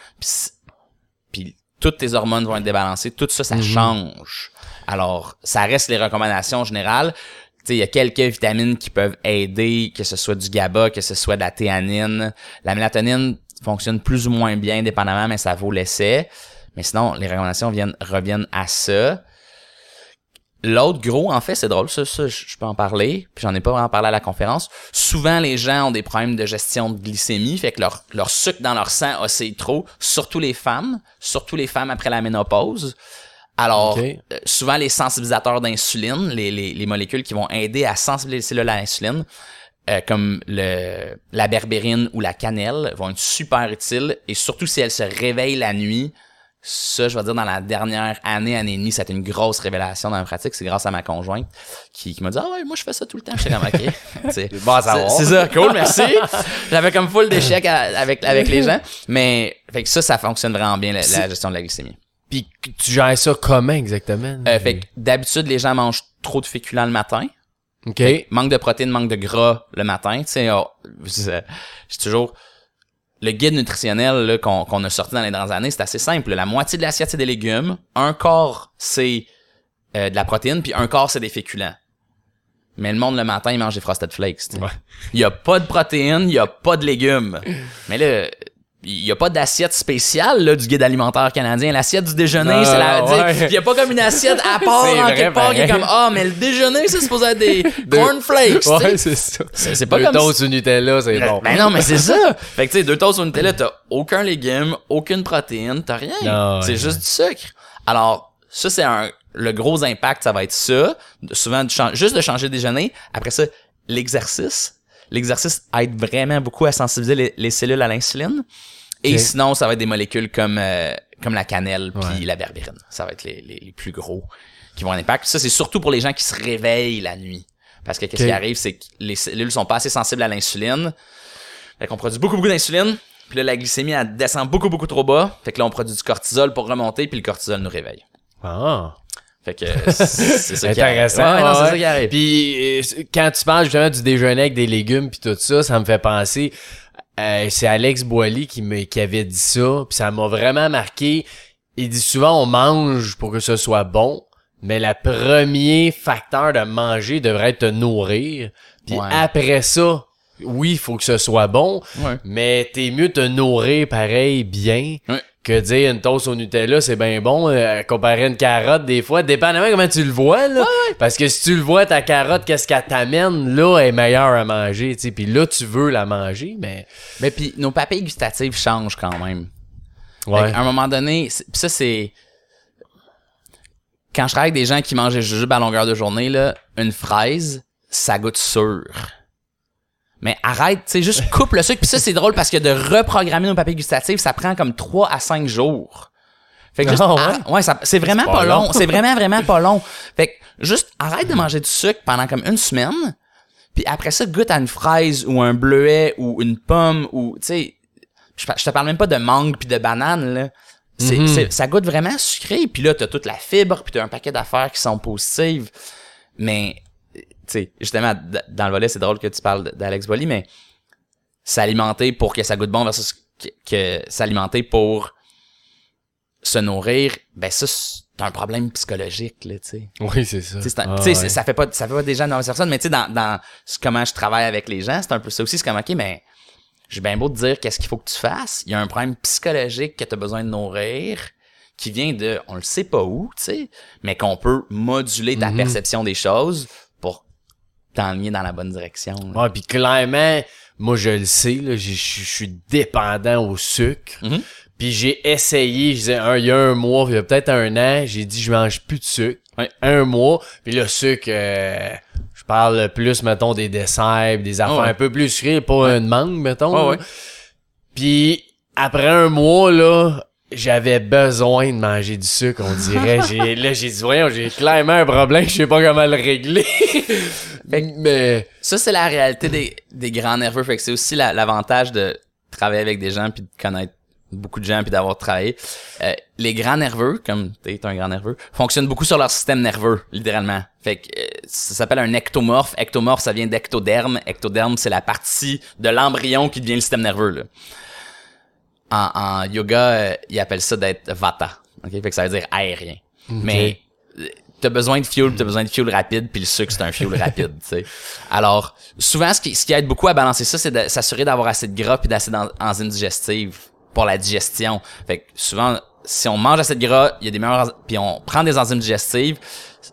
puis toutes tes hormones vont être débalancées, tout ça, ça change. Alors, ça reste les recommandations générales. Tu sais, il y a quelques vitamines qui peuvent aider, que ce soit du GABA, que ce soit de la théanine. La mélatonine fonctionne plus ou moins bien, dépendamment, mais ça vaut l'essai. Mais sinon, les recommandations viennent, reviennent à ça. L'autre gros, en fait, c'est drôle, ça, ça, je peux en parler, puis j'en ai pas vraiment parlé à la conférence. Souvent, les gens ont des problèmes de gestion de glycémie, fait que leur, leur sucre dans leur sang oscille trop, surtout les femmes, surtout les femmes après la ménopause. Alors, euh, souvent, les sensibilisateurs d'insuline, les, les, les molécules qui vont aider à sensibiliser les cellules à l'insuline, euh, comme le, la berbérine ou la cannelle, vont être super utiles, et surtout si elles se réveillent la nuit, ça, je vais dire, dans la dernière année, année et demie, ça a été une grosse révélation dans ma pratique. C'est grâce à ma conjointe qui, qui m'a dit, ah ouais, moi, je fais ça tout le temps. J'étais comme, OK. C'est bon c'est ça, cool, merci. J'avais comme full d'échecs avec, avec les gens. Mais, fait que ça, ça fonctionne vraiment bien, la, gestion de la glycémie. Puis tu gères ça comment exactement? Euh, fait que d'habitude, les gens mangent trop de féculents le matin. OK. Manque de protéines, manque de gras le matin. Tu sais, oh, je- j'ai toujours le guide nutritionnel qu'on a sorti dans les dernières années, c'est assez simple. La moitié de l'assiette, c'est des légumes. Un quart, c'est euh, de la protéine, puis un quart, c'est des féculents. Mais le monde, le matin, il mange des Frosted Flakes. tu sais. Ouais. Il y a pas de protéines, il y a pas de légumes. Mais là, il y a pas d'assiette spéciale là, du guide alimentaire canadien. L'assiette du déjeuner, c'est la... ouais. Il y a pas comme une assiette à part, en vrai, quelque part, qui est pareil. comme « Ah, mais le déjeuner, c'est supposé être des cornflakes. tu sais. Ouais, c'est ça. C'est pas Deux comme toasts au Nutella, c'est bon. ben non, mais c'est ça. Fait que tu sais, deux toasts au Nutella, t'as aucun légume, aucune protéine, t'as rien. C'est ouais, juste du sucre. Alors, ça, c'est un, le gros impact, ça va être ça. Souvent, juste de changer de déjeuner. Après ça, l'exercice. L'exercice aide vraiment beaucoup à sensibiliser les, les cellules à l'insuline. Et sinon, ça va être des molécules comme, euh, comme la cannelle puis Ouais. la berbérine. Ça va être les, les, les plus gros qui vont avoir un impact. Ça, c'est surtout pour les gens qui se réveillent la nuit. Parce que qu'est-ce qui arrive, c'est que les cellules sont pas assez sensibles à l'insuline. Fait qu'on produit beaucoup, beaucoup d'insuline. Puis là, la glycémie, elle descend beaucoup, beaucoup trop bas. Fait que là, on produit du cortisol pour remonter, puis le cortisol nous réveille. Ah. Fait que c'est c'est ça qui. Intéressant. Ouais, non, c'est ouais. ça qui arrive. Puis euh, quand tu parles justement du déjeuner avec des légumes puis tout ça, ça me fait penser. Euh, c'est Alex Boily qui, me, qui avait dit ça, puis ça m'a vraiment marqué. Il dit souvent on mange pour que ce soit bon, mais le premier facteur de manger devrait être te nourrir. Puis Ouais. après ça, oui, il faut que ce soit bon, Ouais. mais t'es mieux te nourrir pareil bien Ouais. Que dire une toast au Nutella, c'est bien bon, euh, comparé à une carotte des fois, dépendamment comment tu le vois, là. Parce que si tu le vois, ta carotte, qu'est-ce qu'elle t'amène, là, elle est meilleure à manger, tu sais. Puis là, tu veux la manger, mais... Mais puis nos papilles gustatives changent quand même. Ouais. qu'à un moment donné, ça c'est quand je travaille avec des gens qui mangent des jujubes à longueur de journée là, une fraise, ça goûte sûr. Mais arrête, tu sais, juste coupe le sucre. Puis ça, c'est drôle parce que de reprogrammer nos papilles gustatives, ça prend comme 3 à 5 jours. Fait que juste, Ah ouais? arr- ouais, ça- c'est vraiment C'est pas, pas long. long. c'est vraiment, vraiment pas long. Fait que juste arrête de manger du sucre pendant comme une semaine. Puis après ça, goûte à une fraise ou un bleuet ou une pomme ou, tu sais, je, te parle même pas de mangue puis de banane, là. C'est, Mhm. c'est- ça goûte vraiment sucré. Puis là, t'as toute la fibre, puis t'as un paquet d'affaires qui sont positives. Mais, sais, justement, dans le volet, c'est drôle que tu parles d'Alex Bolly, mais s'alimenter pour que ça goûte bon versus que, que s'alimenter pour se nourrir, ben ça, c'est un problème psychologique, là, tu sais. Oui, c'est ça. Tu sais, Ah, tu sais, ouais. ça fait pas, ça fait pas déjà une mauvaise personne, mais tu sais, dans, dans comment je travaille avec les gens, c'est un peu ça aussi. C'est comme, OK, mais j'ai bien beau te dire qu'est-ce qu'il faut que tu fasses. Il y a un problème psychologique que tu as besoin de nourrir qui vient de, on le sait pas où, tu sais, mais qu'on peut moduler ta Mhm. perception des choses t'enligner dans la bonne direction. là. Ouais, puis clairement, moi je le sais, je suis dépendant au sucre. Mhm. Puis j'ai essayé, je disais, un, il y a un mois, il y a peut-être un an, j'ai dit je mange plus de sucre. Ouais. Un mois, puis le sucre, euh, je parle plus, mettons, des desserts, des affaires Ouais. un peu plus sucrées, pas une mangue, mettons. Puis après un mois, là, j'avais besoin de manger du sucre, on dirait. j'ai, là, j'ai dit, voyons, j'ai clairement un problème, je sais pas comment le régler. Mais... Ça, c'est la réalité des, des grands nerveux. Fait que c'est aussi la- l'avantage de travailler avec des gens puis de connaître beaucoup de gens puis d'avoir travaillé. Euh, les grands nerveux, comme t'es un grand nerveux, fonctionnent beaucoup sur leur système nerveux, littéralement. Fait que euh, ça s'appelle un ectomorphe. Ectomorphe, ça vient d'ectoderme. Ectoderme, c'est la partie de l'embryon qui devient le système nerveux. Là. En, en yoga, euh, ils appellent ça d'être vata. ok? Fait que ça veut dire aérien. Mais euh, t'as besoin de fuel, t'as besoin de fuel rapide, puis le sucre c'est un fuel rapide, tu sais. Alors souvent ce qui, ce qui aide beaucoup à balancer ça, c'est de s'assurer d'avoir assez de gras puis d'assez d'enzymes digestives pour la digestion. Fait que souvent si on mange assez de gras, il y a des meilleures puis on prend des enzymes digestives,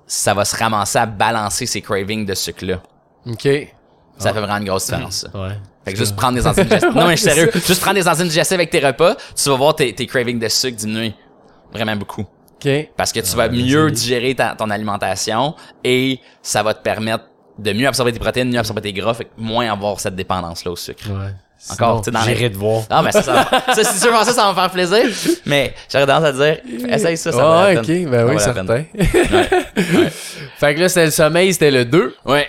ça va se ramasser à balancer ces cravings de sucre là. OK. Ça fait vraiment une grosse différence. Ça. Ouais. Fait que juste prendre des enzymes digestives. Non mais je suis sérieux, juste prendre des enzymes digestives avec tes repas, tu vas voir tes, tes cravings de sucre diminuer vraiment beaucoup. OK. Parce que tu vas mieux digérer ta- ton alimentation et ça va te permettre de mieux absorber tes protéines, mieux absorber tes gras, fait que moins avoir cette dépendance-là au sucre. Ouais. Encore, tu sais, dans les- j'irai te voir. Ah, mais ça, ça, va- ça c'est sûr, ça, ça va me faire plaisir. Mais j'aurais tendance à dire, essaye ça, ça va Ah, ok, ben Ça oui, vaut la peine. certain. Fait que là, c'était le sommeil, c'était le 2. Ouais.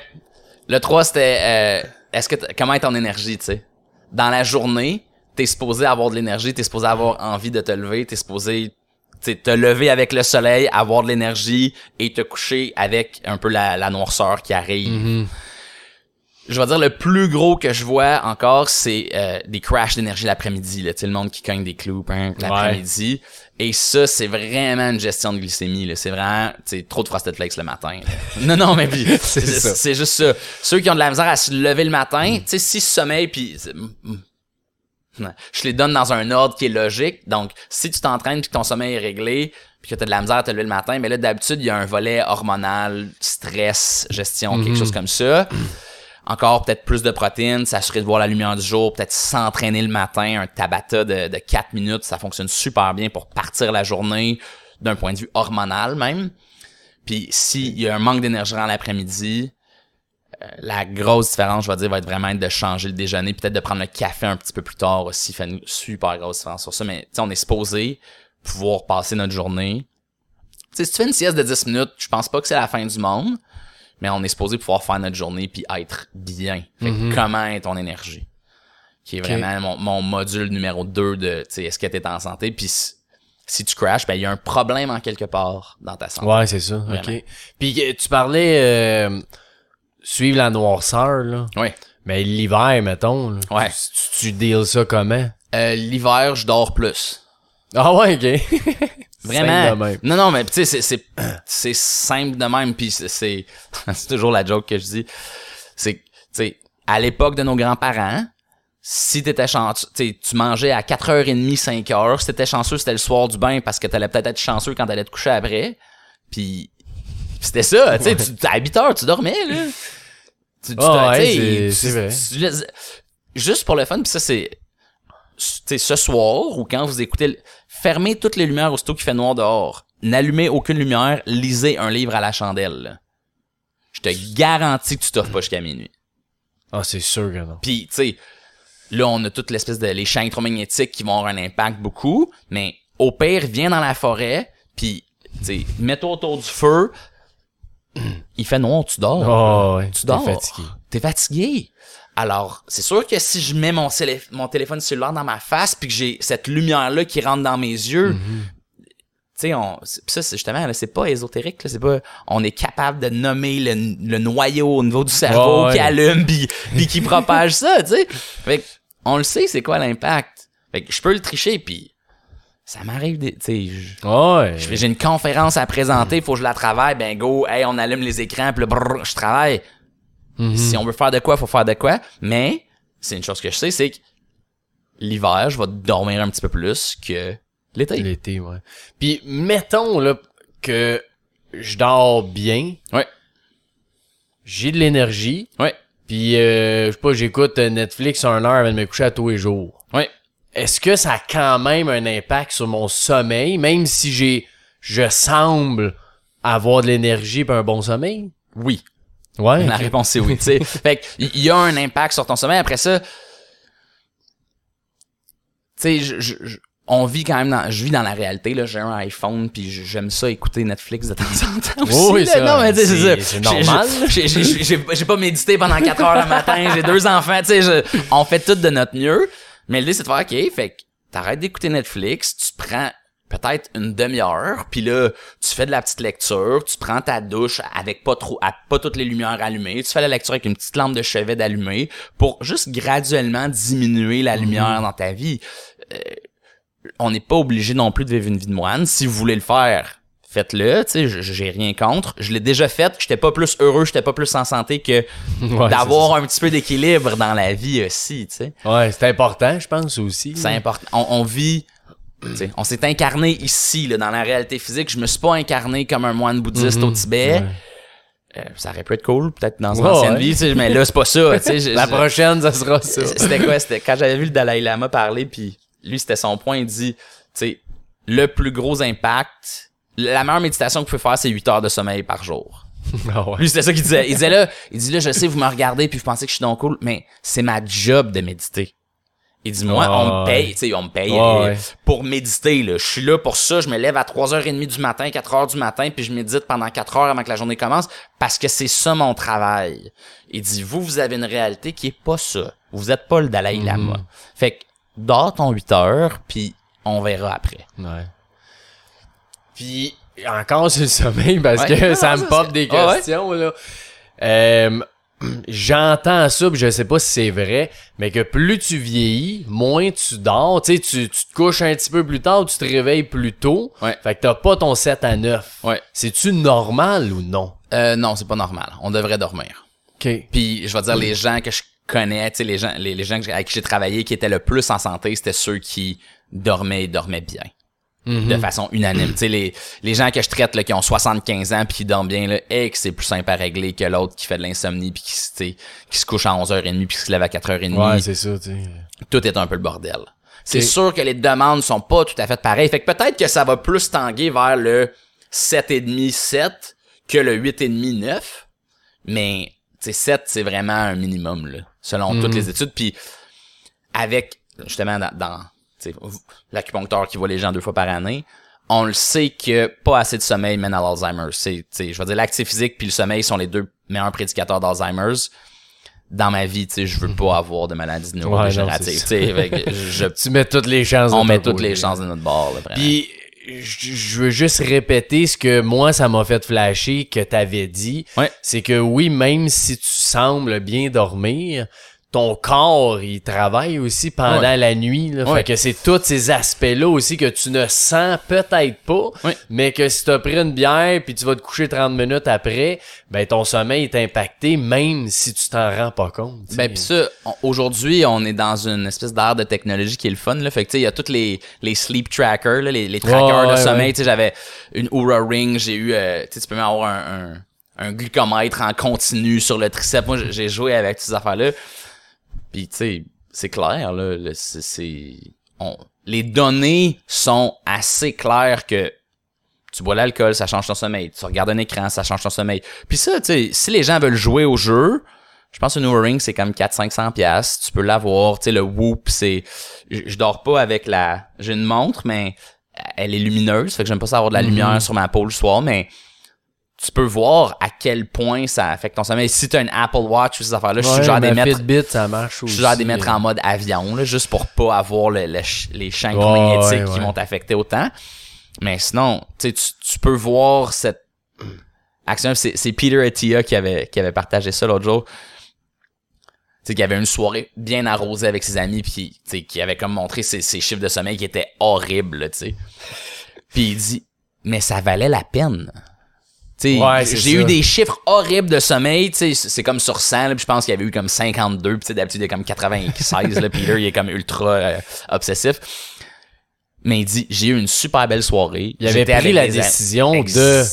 Le 3, c'était, euh, est-ce que, comment est ton énergie, tu sais? Dans la journée, t'es supposé avoir de l'énergie, t'es supposé avoir envie de te lever, t'es supposé, te lever avec le soleil, avoir de l'énergie et te coucher avec un peu la, la noirceur qui arrive. Je vais dire, le plus gros que je vois encore, c'est euh, des crashs d'énergie l'après-midi, là, tu sais, le monde qui cogne des clous hein, l'après-midi. Et ça, c'est vraiment une gestion de glycémie. là. C'est vraiment, trop de Frosted Flakes le matin. non, non, mais puis, c'est juste ça. Ceux qui ont de la misère à se lever le matin, tu sais, si sommeil, puis mm, mm. Je les donne dans un ordre qui est logique. Donc, si tu t'entraînes puis que ton sommeil est réglé, puis que tu as de la misère à te lever le matin, mais là, d'habitude, il y a un volet hormonal, stress, gestion, quelque chose comme ça. Encore peut-être plus de protéines, s'assurer de voir la lumière du jour, peut-être s'entraîner le matin, un tabata de, de 4 minutes, ça fonctionne super bien pour partir la journée d'un point de vue hormonal même. Puis s'il y a un manque d'énergie dans l'après-midi, euh, la grosse différence, je vais dire, va être vraiment de changer le déjeuner, peut-être de prendre le café un petit peu plus tard aussi, fait une super grosse différence sur ça. Mais on est supposé pouvoir passer notre journée. Si tu fais une sieste de 10 minutes, je pense pas que c'est la fin du monde, mais on est supposé pouvoir faire notre journée puis être bien. Fait que comment est ton énergie? Qui est vraiment mon, mon module numéro 2 de, tu sais, est-ce que t'es en santé? Puis si, tu crashes, ben il y a un problème en quelque part dans ta santé. Ouais, c'est ça. Vraiment. OK. Puis euh, tu parlais euh, suivre la noirceur, là. Oui. Mais l'hiver, mettons. là, Ouais. Tu, tu deals ça comment? Euh, L'hiver, je dors plus. Ah ouais, OK. Vraiment. Non, non, mais tu sais, c'est, c'est, simple de même, puis c'est, c'est, toujours la joke que je dis. C'est, tu sais, à l'époque de nos grands-parents, si t'étais chanceux, tu mangeais à 4h30, 5h, si t'étais chanceux, c'était le soir du bain parce que t'allais peut-être être chanceux quand t'allais te coucher après. Puis c'était ça, tu sais, à 8h, tu dormais, là. Tu, tu te- ouais, tu vrai. tu juste pour le fun, puis ça, c'est ce soir ou quand vous écoutez, fermez toutes les lumières aussitôt qu'il fait noir dehors. N'allumez aucune lumière, lisez un livre à la chandelle. là. Je te garantis que tu t'offres pas jusqu'à minuit. Ah, c'est sûr que non. Puis, tu sais, là, on a toute l'espèce de les champs électromagnétiques qui vont avoir un impact beaucoup, mais au pire, viens dans la forêt, puis, tu sais, mets-toi autour du feu. Il fait noir, tu dors. Ah ouais. Tu t'es dors. fatigué. T'es fatigué. Alors, c'est sûr que si je mets mon, mon téléphone cellulaire dans ma face puis que j'ai cette lumière-là qui rentre dans mes yeux, Mm-hmm. tu sais, on, ça, c'est justement, c'est pas ésotérique, c'est pas, on est capable de nommer le, le noyau au niveau du cerveau qui ouais. allume puis qui propage ça, tu sais. Fait que, on le sait, c'est quoi l'impact. Fait que je peux le tricher puis ça m'arrive, des- tu sais, je- Ouais. j'ai une conférence à présenter, faut que je la travaille, ben go, hey, on allume les écrans, puis je travaille. Mhm. Si on veut faire de quoi, faut faire de quoi. Mais, c'est une chose que je sais, c'est que l'hiver, je vais dormir un petit peu plus que l'été. L'été, ouais. Puis, mettons, là, que je dors bien, Ouais, j'ai de l'énergie, ouais, puis, euh, je sais pas, j'écoute Netflix une heure avant de me coucher à tous les jours. ouais. Est-ce que ça a quand même un impact sur mon sommeil, même si j'ai, je semble avoir de l'énergie et un bon sommeil? Oui. Ouais. La réponse c'est oui. tu sais. fait qu'il y a un impact sur ton sommeil. Après ça, tu sais, je, je- je- on vit quand même dans, je vis dans la réalité là. J'ai un iPhone puis j'aime ça écouter Netflix de temps en temps. Aussi, Oui, là. ça, non mais c'est ça. c'est normal. j'ai- pas médité pendant 4 heures le matin. J'ai deux enfants. Tu sais, on fait tout de notre mieux. Mais l'idée c'est de faire ok. Fait que t'arrêtes d'écouter Netflix, tu prends peut-être une demi-heure, puis là, tu fais de la petite lecture, tu prends ta douche avec pas trop, à- pas toutes les lumières allumées, tu fais la lecture avec une petite lampe de chevet d'allumée pour juste graduellement diminuer la lumière dans ta vie. Euh, on n'est pas obligé non plus de vivre une vie de moine. Si vous voulez le faire, faites-le, tu sais, j'ai rien contre. Je l'ai déjà fait, j'étais pas plus heureux, j'étais pas plus en santé que Ouais, d'avoir un petit peu d'équilibre dans la vie aussi, tu sais. Ouais, c'est important, je pense aussi. C'est important. On, on vit. On s'est incarné ici, là, dans la réalité physique. Je me suis pas incarné comme un moine bouddhiste au Tibet. Ouais. Euh, ça aurait pu être cool, peut-être dans une ancienne ouais. vie, mais là, c'est pas ça. je- La prochaine, ça sera ça. C'était quoi? C'était quand j'avais vu le Dalai Lama parler, puis lui, c'était son point. Il dit, tu le plus gros impact, la meilleure méditation que vous pouvez faire, c'est 8 heures de sommeil par jour. Ouais. Lui, c'était ça qu'il disait. Il disait là, il dit là, je sais, vous me regardez puis vous pensez que je suis donc cool, mais c'est ma job de méditer. Il dit, moi, on me paye, tu sais, on me paye euh, ouais. pour méditer, là. Je suis là pour ça, je me lève à 3h30 du matin, 4h du matin, puis je médite pendant 4 heures avant que la journée commence, parce que c'est ça mon travail. Il dit, vous, vous avez une réalité qui est pas ça. Vous êtes pas le Dalai. Lama. Fait que, dors ton 8 heures, puis on verra après. Ouais. Puis, encore sur le sommeil, parce Ouais. que Non, ça me pop c'est- des ouais? questions, là. Euh, J'entends ça, puis je sais pas si c'est vrai, mais que plus tu vieillis, moins tu dors. Tu sais, tu tu te couches un petit peu plus tard, tu te réveilles plus tôt. Ouais. Fait que t'as pas ton 7 à 9. Ouais. C'est-tu normal ou non? Euh, non, c'est pas normal. On devrait dormir. OK. Puis je vais dire les gens que je connais, tu sais les gens les, les gens avec qui j'ai travaillé qui étaient le plus en santé, c'était ceux qui dormaient et dormaient bien. De façon unanime. tu sais les, les gens que je traite là, qui ont 75 ans puis qui dorment bien là, et que c'est plus simple à régler que l'autre qui fait de l'insomnie puis qui, qui se couche à 11h30 puis qui se lève à 4h30. Ouais, c'est ça. Tout est un peu le bordel. C'est sûr que les demandes sont pas tout à fait pareilles. Fait que peut-être que ça va plus tanguer vers le 7,5 7 que le 8,5 9. Mais tu sais 7 c'est vraiment un minimum là, selon toutes les études puis avec justement dans, dans l'acupuncteur qui voit les gens deux fois par année, on le sait que pas assez de sommeil mène à l'Alzheimer. C'est je veux dire l'activité physique puis le sommeil sont les deux meilleurs prédicateurs d'Alzheimer's. Dans ma vie, tu sais, je veux pas avoir de maladies neurodégénératives. c'est tu je, mets toutes les chances on met toutes les chances de notre bord, là, vraiment. Puis, je je veux juste répéter ce que moi, ça m'a fait flasher que t'avais dit. Ouais. C'est que oui, même si tu sembles bien dormir, ton corps, il travaille aussi pendant Ouais. la nuit. Là. Ouais. Fait que c'est tous ces aspects-là aussi que tu ne sens peut-être pas, Ouais. mais que si t'as pris une bière puis tu vas te coucher 30 minutes après, ben ton sommeil est impacté même si tu t'en rends pas compte. tu sais. Ben pis ça, aujourd'hui, on est dans une espèce d'art de technologie qui est le fun là. Fait que tu sais, il y a tous les les sleep trackers, là, les, les trackers de sommeil. Tu sais, j'avais une Oura Ring, j'ai eu, euh, tu peux même avoir un, un un glucomètre en continu sur le triceps. Moi, j'ai- joué avec ces affaires là. Puis tu sais, c'est clair là, le- c'est on- les données sont assez claires que tu bois l'alcool, ça change ton sommeil. Tu regardes un écran, ça change ton sommeil. Puis ça, tu sais, si les gens veulent jouer au jeu, je pense que Oura Ring, c'est comme 400-500 pièces. Tu peux l'avoir. Tu sais, le Whoop, c'est... Je, je dors pas avec la... J'ai une montre, mais elle est lumineuse. Fait que j'aime pas ça avoir de la lumière sur ma peau le soir, mais tu peux voir à quel point ça affecte ton sommeil. Si tu as une Apple Watch ou ces affaires-là, je Ouais, suis genre des mettre... Fitbit, ça marche Je aussi. suis genre des mettre en mode avion, là, juste pour pas avoir le- le ch- les champs magnétiques ouais, qui vont t'affecter autant. Mais sinon, tu tu tu peux voir cette action. C'est c'est Peter Attia qui avait, qui avait partagé ça l'autre jour. sais, qui avait une soirée bien arrosée avec ses amis, puis tu sais, qui avait comme montré ses, ses chiffres de sommeil qui étaient horribles, tu sais. Puis il dit, mais ça valait la peine. Ouais, j'ai eu des chiffres horribles de sommeil, c'est comme sur 100, là, puis je pense qu'il y avait eu comme 52, puis d'habitude, il y a comme 96, là, Peter, il est comme ultra euh, obsessif. Mais il dit, j'ai eu une super belle soirée. Il avait J'étais pris la décision Ex- de-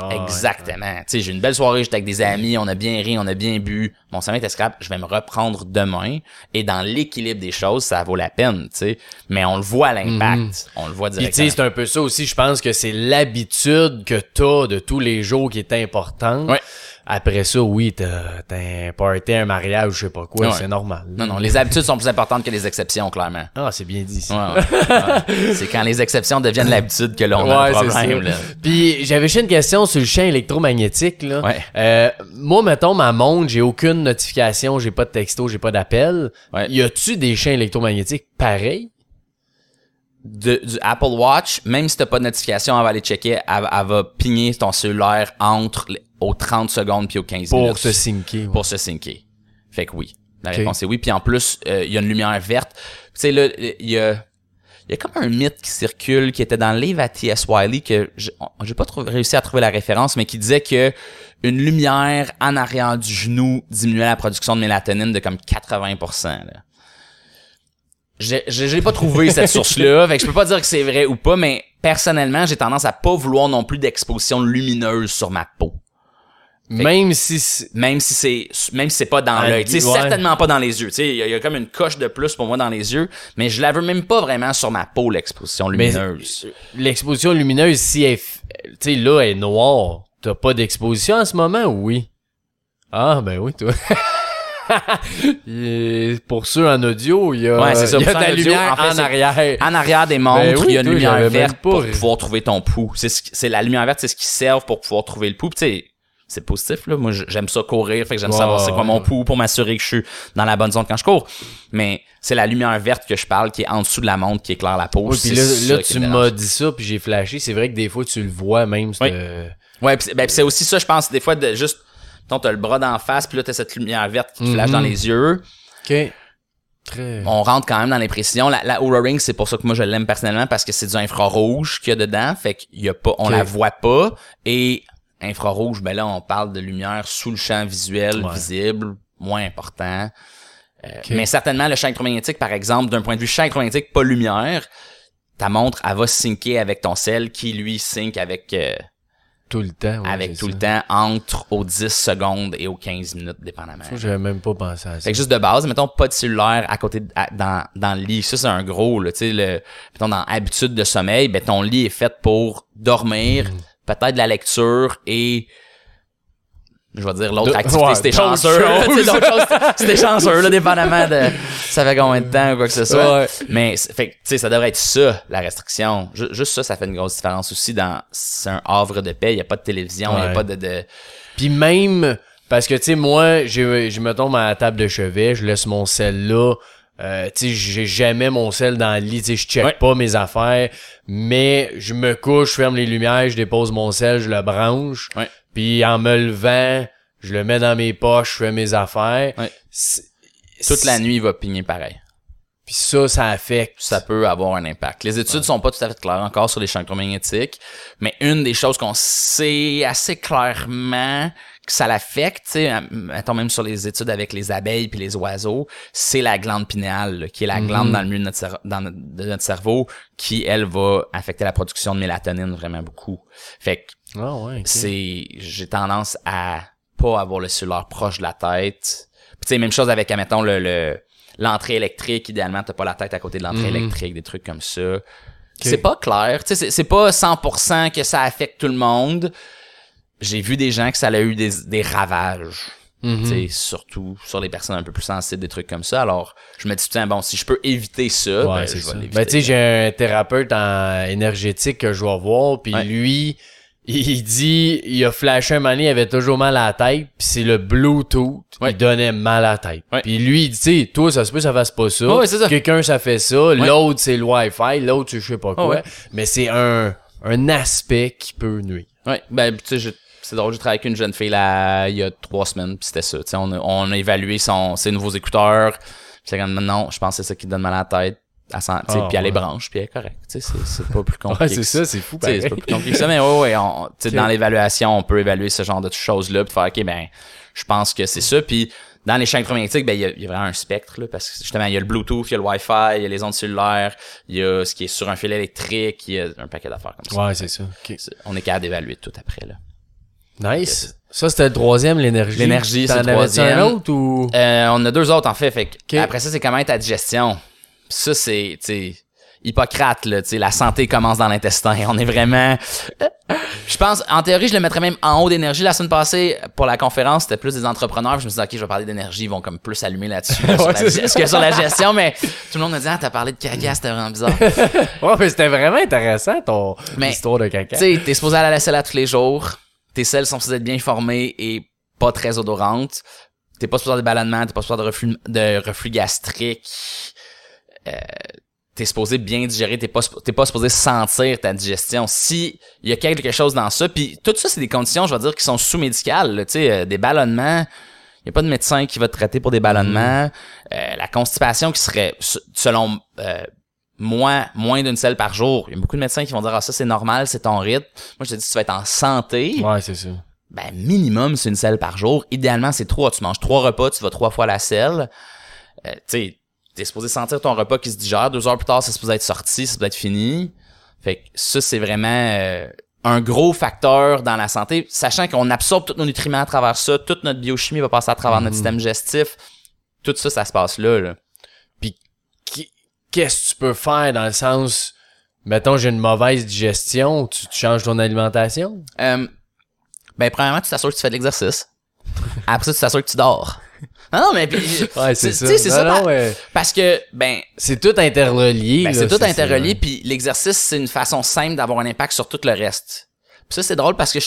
Ah, ouais. Exactement. Tu sais, j'ai une belle soirée, j'étais avec des amis, on a bien ri, on a bien bu. Mon sommeil était scrap, je vais me reprendre demain. Et dans l'équilibre des choses, ça vaut la peine, tu sais. Mais on le voit l'impact. On le voit Puis tu sais, directement. c'est un peu ça aussi. Je pense que c'est l'habitude que t'as de tous les jours qui est importante. Ouais. Après ça, oui, t'as t'as un party, un mariage, je sais pas quoi, Ouais. c'est normal. Non, non, les habitudes sont plus importantes que les exceptions, clairement. Ah, c'est bien dit. Ouais, ouais, c'est quand les exceptions deviennent l'habitude que là, on a un problème, là. Puis j'avais juste une question sur le champ électromagnétique. Là. Ouais. Euh, moi, mettons, ma montre, j'ai aucune notification, j'ai pas de texto, j'ai pas d'appel. Ouais. Y a-tu des champs électromagnétiques pareils? de- du Apple Watch, même si t'as pas de notification, elle va aller checker, elle, elle va pigner ton cellulaire entre aux 30 secondes puis aux 15 Pour minutes. se syncer. ouais. Pour se syncer. Fait que oui. La réponse est oui. Puis en plus, euh, il y a une lumière verte. Tu sais, là, il y a, il y a comme un mythe qui circule, qui était dans le livre à T.S. Wiley, que j'ai pas trouvé- réussi à trouver la référence, mais qui disait que une lumière en arrière du genou diminuait la production de mélatonine de comme 80%. Là. J'ai pas trouvé cette source-là, fait que je peux pas dire que c'est vrai ou pas, mais personnellement, j'ai tendance à pas vouloir non plus d'exposition lumineuse sur ma peau Même si... c'est- même si c'est même si c'est pas dans Ah, l'œil, tu sais ouais. certainement pas dans les yeux, tu sais il y, y a comme une coche de plus pour moi dans les yeux, mais je la veux même pas vraiment sur ma peau l'exposition lumineuse. l'exposition lumineuse, si elle... Tu sais, là, elle est noire. T'as pas d'exposition en ce moment, ou oui? Ah, ben oui, toi. Pour ceux en audio, il y a, Ouais, c'est ça, il y a de la audio, lumière en fait, en, c'est- arrière. En arrière des montres, Ben oui, il y a une toi, lumière verte pour pouvoir trouver ton pouls. C'est c'est la lumière verte, c'est ce qui sert pour pouvoir trouver le pouls. Tu sais, c'est positif là. Moi, j'aime ça courir, fait que j'aime savoir c'est quoi mon pouls pour m'assurer que je suis dans la bonne zone quand je cours. Mais c'est la lumière verte que je parle qui est en dessous de la montre qui éclaire la peau. Oui, puis là, là tu m'as dit ça, puis j'ai flashé. C'est vrai que des fois, tu le vois même. Oui. ce- Ouais, pis c'est- ben, c'est aussi ça, je pense, des fois, de juste, t'as le bras d'en face, puis là, t'as cette lumière verte qui te flash Mhm. dans les yeux. OK. Très... On rentre quand même dans l'impression. La, la Oura Ring, c'est pour ça que moi, je l'aime personnellement, parce que c'est du infrarouge qu'il y a dedans, fait qu'il y a pas, on la voit pas. Et infrarouge, ben là, on parle de lumière sous le champ visuel, Ouais. visible, moins important. Euh. Mais certainement, le champ électromagnétique, par exemple, d'un point de vue champ électromagnétique, pas lumière, ta montre, elle va syncer avec ton sel, qui lui sync avec... euh, Tout le temps. ouais, avec tout ça. le temps entre aux 10 secondes et aux 15 minutes, dépendamment. Ça, j'avais même pas pensé à ça. Fait que juste de base, mettons pas de cellulaire à côté de- à- dans, dans le lit. Ça, c'est un gros, là. Tu sais, le, mettons, dans habitude de sommeil, ben, ton lit est fait pour dormir, Mm. Peut-être de la lecture et, je vais dire l'autre activité, c'était chanceux. c'était chanceux, là, dépendamment de, ça fait combien de temps ou quoi que ce soit. Ouais. Mais, fait tu sais, ça devrait être ça, la restriction. Ju- juste ça, ça fait une grosse différence aussi dans, c'est un havre de paix, il y a pas de télévision, il y a pas de, de, Puis même, parce que, tu sais, moi, je me tombe à la table de chevet, je laisse mon sel là. Euh, j'ai jamais mon sel dans le lit, je check Ouais. pas mes affaires, mais je me couche, je ferme les lumières, je dépose mon sel, je le branche, Ouais. puis en me levant, je le mets dans mes poches, je fais mes affaires. Ouais. Toute la nuit, il va pigner pareil. Puis ça, ça affecte. ça peut avoir un impact. Les études sont pas tout à fait claires encore sur les champs électromagnétiques, mais une des choses qu'on sait assez clairement que ça l'affecte, tu sais, mettons même sur les études avec les abeilles puis les oiseaux, c'est la glande pinéale, là, qui est la glande dans le milieu de notre, cer- dans notre- de notre cerveau, qui, elle, va affecter la production de mélatonine vraiment beaucoup. Fait que Ah ouais, c'est j'ai tendance à pas avoir le cellulaire proche de la tête. Puis tu sais même chose avec admettons le le- l'entrée électrique, idéalement t'as pas la tête à côté de l'entrée Mhm. électrique, des trucs comme ça. C'est pas clair, tu sais c'est- c'est pas 100% que ça affecte tout le monde. J'ai vu des gens que ça a eu des, des ravages. Sais, surtout sur les personnes un peu plus sensibles, des trucs comme ça. Alors, je me dis, tiens, bon, si je peux éviter ça, Ouais, ben, je ça. Ben, tu sais, j'ai un thérapeute en énergétique que je vais voir, puis Ouais. lui, il dit, il a flashé un moment il avait toujours mal à la tête, puis c'est le Bluetooth Ouais. qui donnait mal à la tête. Puis lui, il dit, tu sais, toi, ça se peut, ça fasse pas ça. Ça. Quelqu'un, ça fait ça. L'autre, c'est le Wi-Fi. L'autre, je sais pas quoi. Mais c'est un, un aspect qui peut nuire. Ouais, ben, tu sais, C'est drôle, j'ai travaillé avec une jeune fille là, il y a trois semaines, puis c'était ça. Tu sais, on, a, on a évalué son, ses nouveaux écouteurs. Puis c'est comme, non, je pense que c'est ça qui donne mal à la tête. Sais, Ah, puis elle les ouais. branche, puis elle est correcte. C'est, pas plus compliqué. Ouais, c'est ça, c'est fou. C'est pas plus compliqué que ça, mais ouais, ouais, on, tu sais, Ok. dans l'évaluation, on peut évaluer ce genre de choses-là, puis faire, OK, ben, je pense que c'est ça. Puis dans les champs électromagnétiques, ben, il y a, il y a vraiment un spectre, là, parce que justement, il y a le Bluetooth, il y a le Wi-Fi, il y a les ondes cellulaires, il y a ce qui est sur un fil électrique, il y a un paquet d'affaires comme ça. Ouais, c'est ça. On est capable d'évaluer tout après, là. Nice. Ça, c'était le troisième, l'énergie. L'énergie, c'est le troisième. un autre ou? Euh, on a deux autres, en fait. fait que Ok. Après ça, c'est comment ta digestion? Ça, c'est, Hippocrate, là, la santé commence dans l'intestin. On est vraiment... Je pense, en théorie, je le mettrais même en haut d'énergie. La semaine passée, pour la conférence, c'était plus des entrepreneurs. Je me suis dit, OK, je vais parler d'énergie. Ils vont comme plus allumer là-dessus. là, Ouais, la que sur la gestion, mais tout le monde me dit, ah, t'as parlé de caca, c'était vraiment bizarre. Ouais, mais c'était vraiment intéressant, ton Mais, histoire de caca. Tu sais, t'es supposé aller à la selle à tous les jours. Tes selles sont supposées être bien formées et pas très odorantes. T'es pas supposé avoir des ballonnements, t'es pas supposé avoir de reflux, de reflux gastrique. Euh, t'es supposé bien digérer, t'es pas, t'es pas supposé sentir ta digestion. Si il y a quelque chose dans ça, puis tout ça, c'est des conditions, je vais dire, qui sont sous-médicales. Tu sais, euh, des ballonnements, il y a pas de médecin qui va te traiter pour des ballonnements. Euh, la constipation qui serait, selon euh, moi, moins d'une selle par jour. Il y a beaucoup de médecins qui vont dire ah ça c'est normal, c'est ton rythme. Moi je te dis si tu vas être en santé, Ouais, c'est ça. ben minimum c'est une selle par jour. Idéalement c'est trois. Tu manges trois repas, tu vas trois fois la selle. Euh, tu sais, t'es supposé sentir ton repas qui se digère. Deux heures plus tard c'est supposé être sorti, c'est supposé être fini. Fait que ça c'est vraiment euh, un gros facteur dans la santé, sachant qu'on absorbe tous nos nutriments à travers ça, toute notre biochimie va passer à travers notre système digestif. Tout ça, ça se passe là. là. Qu'est-ce que tu peux faire dans le sens. Mettons, j'ai une mauvaise digestion, tu, tu changes ton alimentation? Euh, ben, premièrement, tu t'assures que tu fais de l'exercice. Après ça, tu t'assures que tu dors. Non, non, mais puis, Ouais, c'est ça. c'est ça. non, ouais. Parce que, ben, C'est tout interrelié. ben, c'est tout interrelié, puis l'exercice, c'est une façon simple d'avoir un impact sur tout le reste. Puis ça, c'est drôle parce que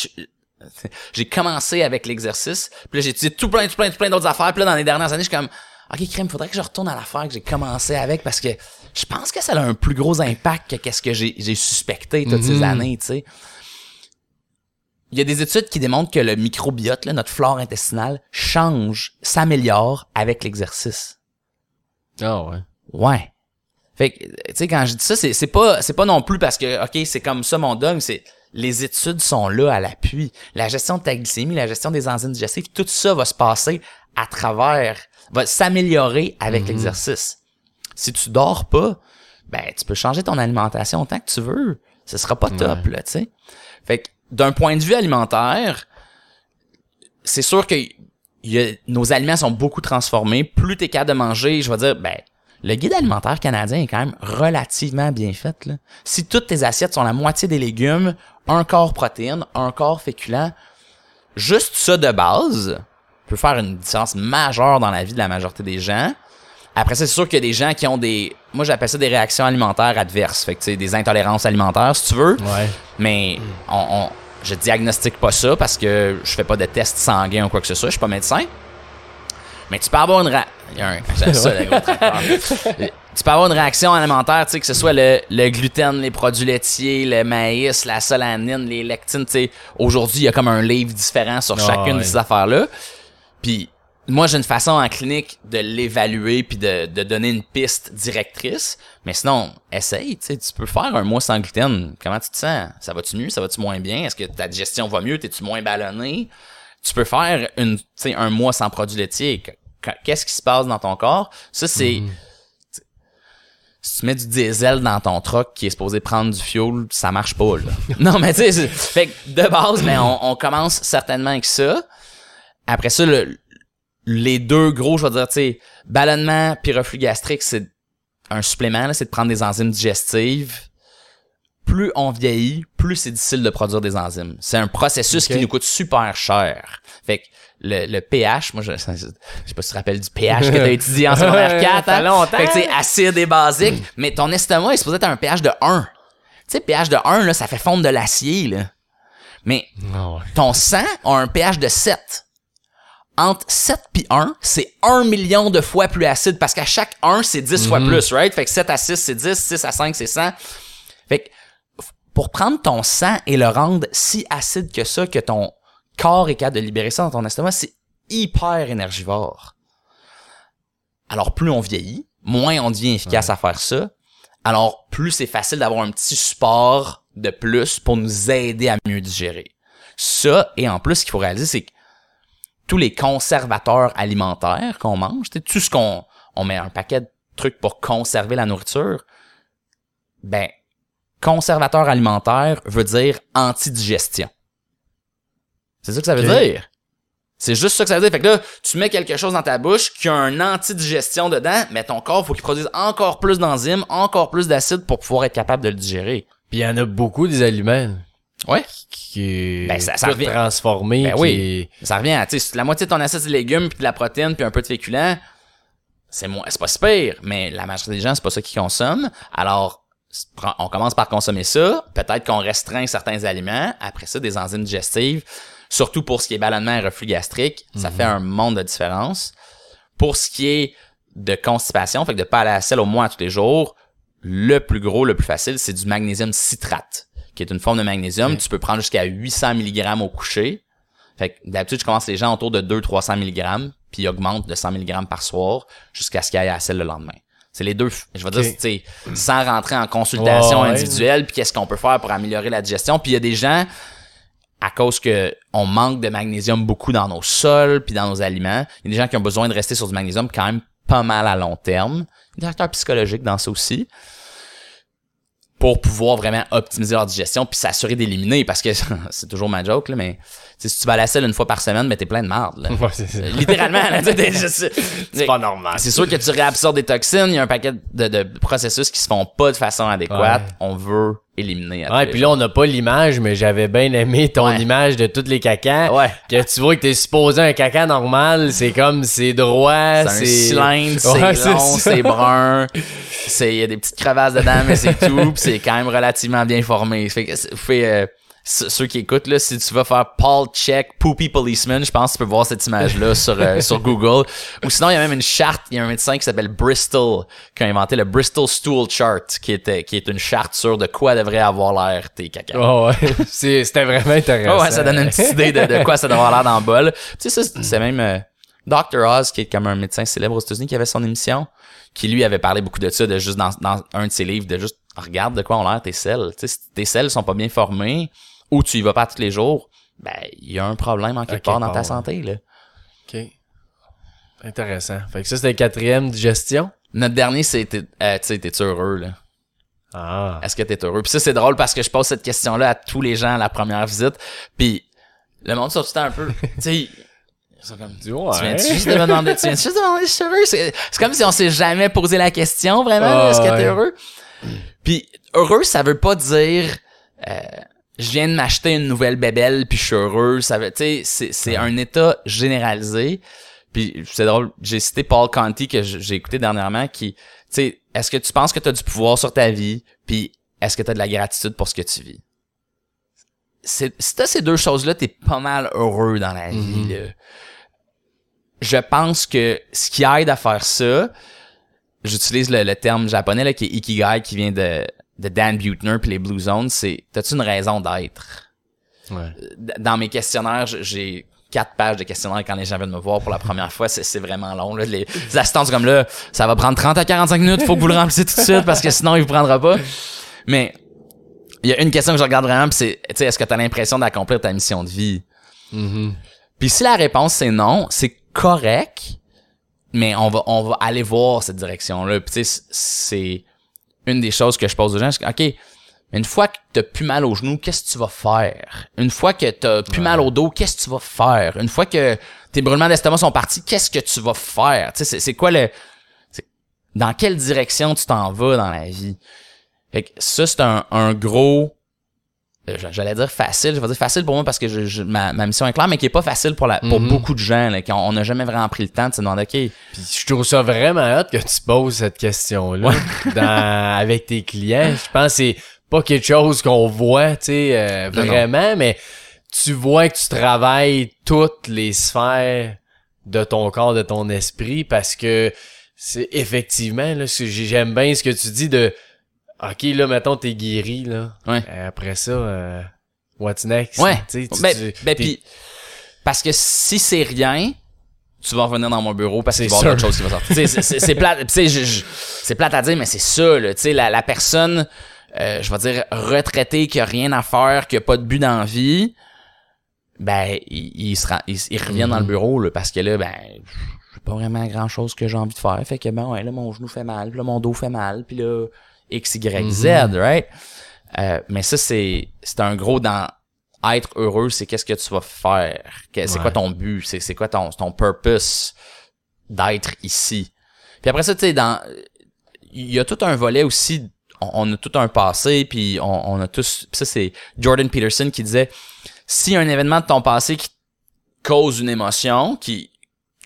j'ai commencé avec l'exercice, puis là, j'ai étudié tout plein, tout plein, tout plein d'autres affaires, puis là, dans les dernières années, je suis comme, OK, crème, faudrait que je retourne à l'affaire que j'ai commencé avec parce que je pense que ça a un plus gros impact que qu'est-ce que j'ai j'ai suspecté toutes ces Mhm. années, tu sais. Il y a des études qui démontrent que le microbiote, là, notre flore intestinale, change, s'améliore avec l'exercice. Ah ouais. Ouais. Fait que, tu sais, quand je dis ça, c'est, c'est pas, c'est pas non plus parce que, OK, c'est comme ça mon dogme, c'est, les études sont là à l'appui. La gestion de ta glycémie, la gestion des enzymes digestives, tout ça va se passer à travers, va s'améliorer avec l'exercice. Si tu dors pas, ben, tu peux changer ton alimentation autant que tu veux. Ce sera pas top, là, tu sais. Fait que, d'un point de vue alimentaire, c'est sûr que il y a- nos aliments sont beaucoup transformés. Plus t'es capable de manger, je vais dire, ben, le guide alimentaire canadien est quand même relativement bien fait. Là. Si toutes tes assiettes sont la moitié des légumes, un quart protéines, un quart féculent, juste ça de base peut faire une différence majeure dans la vie de la majorité des gens. Après ça, c'est sûr qu'il y a des gens qui ont des... Moi, j'appelle ça des réactions alimentaires adverses. Fait que, tu sais, des intolérances alimentaires, si tu veux. Ouais. Mais on, on- je diagnostique pas ça parce que je fais pas de tests sanguins ou quoi que ce soit. Je suis pas médecin. Mais tu peux avoir une ça, le gros tracteur. tu peux avoir une réaction alimentaire, tu sais, que ce soit le, le gluten, les produits laitiers, le maïs, la solanine, les lectines, tu sais. Aujourd'hui, il y a comme un livre différent sur Ah, chacune ouais. de ces affaires-là. Puis moi, j'ai une façon en clinique de l'évaluer puis de, de donner une piste directrice. Mais sinon, essaye, tu sais, tu peux faire un mois sans gluten. Comment tu te sens? Ça va-tu mieux? Ça va-tu moins bien? Est-ce que ta digestion va mieux? T'es-tu moins ballonné? Tu peux faire une, tu sais, un mois sans produits laitiers. Qu- qu- Qu'est-ce qui se passe dans ton corps? Ça, c'est... tu- Si tu mets du diesel dans ton truck qui est supposé prendre du fuel, ça marche pas, là. non, mais tu sais, c'est- fait que de base, ben, on, on commence certainement avec ça. Après ça, le, les deux gros, je vais dire, tu sais, ballonnement puis reflux gastrique, c'est un supplément, là, c'est de prendre des enzymes digestives. Plus on vieillit, plus c'est difficile de produire des enzymes. C'est un processus qui nous coûte super cher. Fait que le, le pH, moi, je, je sais pas si tu te rappelles du pH que t'as étudié en secondaire Ouais, 4. ça fait hein? longtemps. Fait que c'est acide et basique, mais ton estomac est supposé être un pH de 1. Tu sais, pH de 1, là, ça fait fondre de l'acier, là. Mais Ah ouais. ton sang a un pH de 7. Entre 7 puis 1, c'est 1 million de fois plus acide parce qu'à chaque 1, c'est 10 fois plus, right? Fait que 7 à 6, c'est 10, 6 à 5, c'est 100. Fait que pour prendre ton sang et le rendre si acide que ça, que ton corps est capable de libérer ça dans ton estomac, c'est hyper énergivore. Alors, plus on vieillit, moins on devient efficace à faire ça. Alors, plus c'est facile d'avoir un petit support de plus pour nous aider à mieux digérer. Ça, et en plus, ce qu'il faut réaliser, c'est que tous les conservateurs alimentaires qu'on mange, tu sais, tout ce qu'on on met un paquet de trucs pour conserver la nourriture, ben, conservateur alimentaire veut dire antidigestion. C'est ça que ça veut dire. C'est juste ça que ça veut dire. Fait que là, tu mets quelque chose dans ta bouche qui a un antidigestion dedans, mais ton corps, faut qu'il produise encore plus d'enzymes, encore plus d'acide pour pouvoir être capable de le digérer. Puis il y en a beaucoup des aliments Ouais. Qui Ben, ça- ça tout revient- transformés. Ben qui- oui. Ça revient à, tu sais, la moitié de ton assiette de légumes puis de la protéine puis un peu de féculents. C'est moins, c'est pas si pire, mais la majorité des gens, c'est pas ça qu'ils consomment. Alors, on commence par consommer ça. Peut-être qu'on restreint certains aliments. Après ça, des enzymes digestives. Surtout pour ce qui est ballonnement et reflux gastrique. Ça fait un monde de différence. Pour ce qui est de constipation, fait que de pas aller à la selle au moins tous les jours, le plus gros, le plus facile, c'est du magnésium citrate, qui est une forme de magnésium. Tu peux prendre jusqu'à 800 mg au coucher. Fait que d'habitude, je commence les gens autour de 200-300 mg, puis ils augmentent de 100 mg par soir jusqu'à ce aillent à la selle le lendemain. C'est les deux, je Ok. dire, sans rentrer en consultation ouais. individuelle, puis qu'est-ce qu'on peut faire pour améliorer la digestion. Puis il y a des gens, à cause que on manque de magnésium beaucoup dans nos sols, puis dans nos aliments, il y a des gens qui ont besoin de rester sur du magnésium quand même pas mal à long terme. Il y a des facteurs psychologiques dans ça aussi pour pouvoir vraiment optimiser leur digestion puis s'assurer d'éliminer parce que c'est toujours ma joke là mais si tu vas à la selle une fois par semaine mais t'es plein de marde là. Ouais, c'est ça. littéralement C'est pas normal. c'est sûr que tu réabsorbes des toxines il y a un paquet de, de processus qui se font pas de façon adéquate Ouais. on veut éliminer Ouais, puis là, on n'a pas l'image, mais j'avais bien aimé ton Ouais. image de tous les cacas. Ouais. Que tu vois que t'es supposé un caca normal, c'est comme, c'est droit, C'est cylindre, c'est long, c'est brun, c'est il y a des petites crevasses dedans, mais c'est tout, pis c'est quand même relativement bien formé. Fait que fait, euh, ceux qui écoutent là, si tu vas faire Paul check poopy policeman, je pense que tu peux voir cette image là sur euh, sur Google. Ou sinon il y a même une charte, il y a un médecin qui s'appelle Bristol qui a inventé le Bristol Stool Chart, qui était qui est une charte sur de quoi devrait avoir l'air tes caca. Ouais, ouais. C'est- C'était vraiment intéressant. Oh ouais, ça donne une petite idée de, de quoi ça doit avoir l'air dans le bol. Tu sais, ça, c'est- même euh, Dr. Oz, qui est comme un médecin célèbre aux États-Unis, qui avait son émission, qui lui avait parlé beaucoup de ça, de juste dans, dans un de ses livres, de juste regarde de quoi ont l'air tes selles. Tu sais, si tes selles sont pas bien formées, ou tu y vas pas tous les jours, ben, il y a un problème en quelque part dans ta ouais. santé, là. OK. Intéressant. Fait que ça, c'était le quatrième digestion. Notre dernier, c'est, euh, tu sais, t'es heureux, là? Ah. Est-ce que t'es heureux? Puis ça, c'est drôle parce que je pose cette question-là à tous les gens à la première visite. Puis le monde sort tout le temps un peu. tu sais, ils sont comme. Tu viens juste de me demander, tu viens juste de me demander si je suis heureux? C'est, c'est comme si on s'est jamais posé la question, vraiment, Ah, est-ce que ouais. t'es heureux? Puis heureux, ça veut pas dire, euh, je viens de m'acheter une nouvelle bébelle puis je suis heureux. Ça veut, tu sais, c'est, c'est un état généralisé. Puis c'est drôle, j'ai cité Paul Conti que j'ai écouté dernièrement qui, tu sais, est-ce que tu penses que tu as du pouvoir sur ta vie puis est-ce que tu as de la gratitude pour ce que tu vis? Si t'as ces deux choses-là, t'es pas mal heureux dans la vie, là. Je pense que ce qui aide à faire ça, j'utilise le, le terme japonais là, qui est Ikigai, qui vient de, de Dan Buettner puis les Blue Zones, c'est t'as-tu une raison d'être? Ouais. Dans mes questionnaires, j'ai quatre pages de questionnaires quand les gens viennent me voir pour la première fois, c'est, vraiment long. Là. Les, les assistants sont comme là, ça va prendre 30 à 45 minutes, faut que vous le remplissiez tout de suite parce que sinon il vous prendra pas. Mais il y a une question que je regarde vraiment, c'est, tu sais, est-ce que tu as l'impression d'accomplir ta mission de vie? Mhm. Puis si la réponse c'est non, c'est correct, mais on va on va aller voir cette direction-là. Puis tu sais, c'est une des choses que je pose aux gens. c'est que, OK, une fois que t'as plus mal aux genoux, qu'est-ce que tu vas faire? Une fois que t'as plus mal au dos, qu'est-ce que tu vas faire? Une fois que tes brûlements d'estomac sont partis, qu'est-ce que tu vas faire? Tu sais, c'est- quoi le... Dans quelle direction tu t'en vas dans la vie? Fait que ça, c'est un, un gros... euh, J'allais dire facile, je vais dire facile pour moi parce que je, je- ma, ma mission est claire, mais qui est pas facile pour, la, pour Mhm. beaucoup de gens. Là, qui ont- on n'a jamais vraiment pris le temps de se demander, OK, Puis je trouve ça vraiment hot que tu poses cette question-là avec tes clients. Je pense que c'est pas quelque chose qu'on voit, tu sais, euh, non. vraiment, mais tu vois que tu travailles toutes les sphères de ton corps, de ton esprit, parce que c'est effectivement, là, j'aime bien ce que tu dis de OK, là, mettons, t'es guéri, là. Ouais. Euh, Après ça, euh, what's next? Ouais. Tu sais, tu- ben, tu- ben, puis Parce que si c'est rien, tu vas revenir dans mon bureau parce qu'il va y C'est avoir d'autres sûr. choses qui vont sortir. C'est- plate, c'est plate à dire, mais c'est ça, là. Tu sais, la, la personne, euh, je vais dire, retraitée, qui a rien à faire, qui a pas de but dans la vie, ben, il, il, se rend- il, il revient dans le bureau, là, parce que là, ben, j'ai pas vraiment grand chose que j'ai envie de faire. Fait que, ben, ouais, là, mon genou fait mal, puis là, mon dos fait mal, puis là, X, Y, Z, right? Euh, mais ça, c'est, c'est un gros dans être heureux, c'est qu'est-ce que tu vas faire? C'est Ouais. quoi ton but? C'est, quoi ton, ton purpose d'être ici? Puis après ça, tu sais, dans, il y a tout un volet aussi, on, on a tout un passé, puis on, on a tous, ça c'est Jordan Peterson qui disait, si un événement de ton passé qui cause une émotion, qui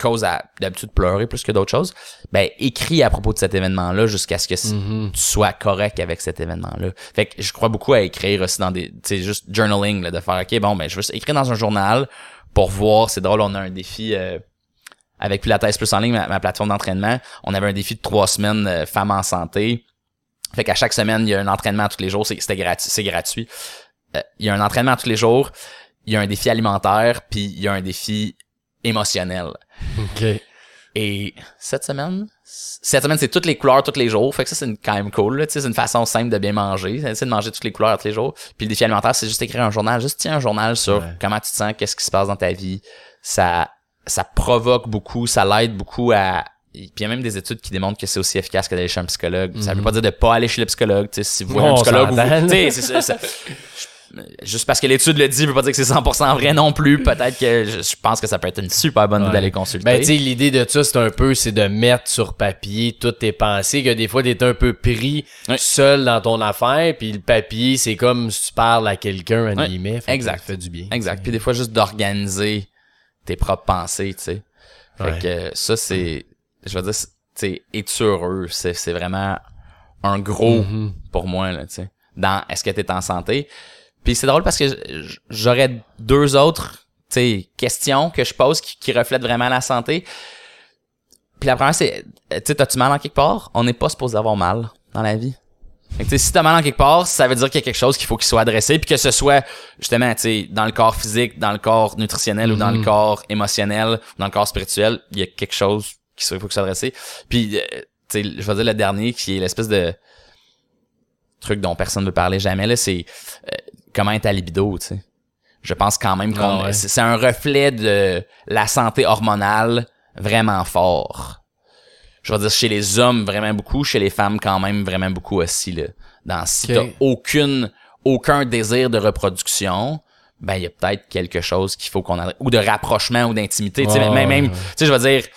cause à d'habitude pleurer plus que d'autres choses, ben écris à propos de cet événement-là jusqu'à ce que Mhm. tu sois correct avec cet événement-là. Fait que je crois beaucoup à écrire aussi dans des, tu juste journaling, là, de faire, ok, bon, ben je veux juste écrire dans un journal pour voir, c'est drôle, on a un défi euh, avec Pilates Plus en ligne, ma, ma plateforme d'entraînement, on avait un défi de trois semaines euh, femmes en santé. Fait qu'à chaque semaine, il y a un entraînement tous les jours, c'est c'était gratuit, c'est gratuit. Euh, il y a un entraînement tous les jours, il y a un défi alimentaire, puis il y a un défi émotionnel. OK. Et cette semaine, cette semaine, c'est toutes les couleurs tous les jours. Fait que ça, c'est une- quand même cool. C'est une façon simple de bien manger. C'est de manger toutes les couleurs tous les jours. Puis le défi alimentaire, c'est juste écrire un journal. Juste tiens un journal sur Ouais. comment tu te sens, qu'est-ce qui se passe dans ta vie. Ça, ça provoque beaucoup, ça l'aide beaucoup à... Puis il y a même des études qui démontrent que c'est aussi efficace que d'aller chez un psychologue. Ça veut pas dire de pas aller chez le psychologue. Si vous voyez Mhm. Un psychologue, vous- c'est ça, ça- Juste parce que l'étude le dit, veut pas dire que c'est 100% vrai non plus. Peut-être que je, je pense que ça peut être une super bonne idée Ouais. d'aller consulter. Ben, tu sais, l'idée de ça, c'est un peu, c'est de mettre sur papier toutes tes pensées, que des fois, t'es un peu pris Ouais. seul dans ton affaire, puis le papier, c'est comme si tu parles à quelqu'un, en Ouais. guillemets. Fait Exact. Ça fait du bien. Exact. Puis des fois, juste d'organiser tes propres pensées, tu sais. Fait que ça, c'est, je veux dire, tu sais, heureux? C'est, c'est vraiment un gros Mhm. pour moi, là, tu sais. Dans est-ce que t'es en santé? Puis c'est drôle parce que j'aurais deux autres, questions que je pose qui, qui reflètent vraiment la santé. Puis la première, c'est, euh, tu sais, t'as-tu mal en quelque part? On n'est pas supposé avoir mal dans la vie. Fait que, tu sais, si t'as mal en quelque part, ça veut dire qu'il y a quelque chose qu'il faut qu'il soit adressé, puis que ce soit justement, tu sais, dans le corps physique, dans le corps nutritionnel ou dans le corps émotionnel, ou dans le corps spirituel, il y a quelque chose qu'il faut qu'il soit adressé. Puis, euh, tu je vais dire le dernier qui est l'espèce de truc dont personne ne veut parler jamais là, c'est euh, comment est ta libido, tu sais. Je pense quand même qu'on Ah ouais. c'est un reflet de la santé hormonale vraiment fort je vais dire chez les hommes vraiment beaucoup, chez les femmes quand même vraiment beaucoup aussi là. Dans si t'as aucune aucun désir de reproduction, ben il y a peut-être quelque chose qu'il faut qu'on adresse ou de rapprochement ou d'intimité, tu sais même même ouais. tu sais je vais dire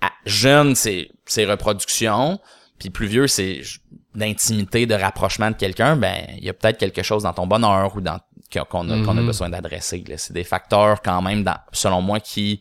à- jeune c'est c'est reproduction, puis plus vieux c'est d'intimité, de rapprochement de quelqu'un, ben il y a peut-être quelque chose dans ton bonheur ou dans qu'on a, qu'on a Mhm. besoin d'adresser c'est des facteurs quand même dans selon moi qui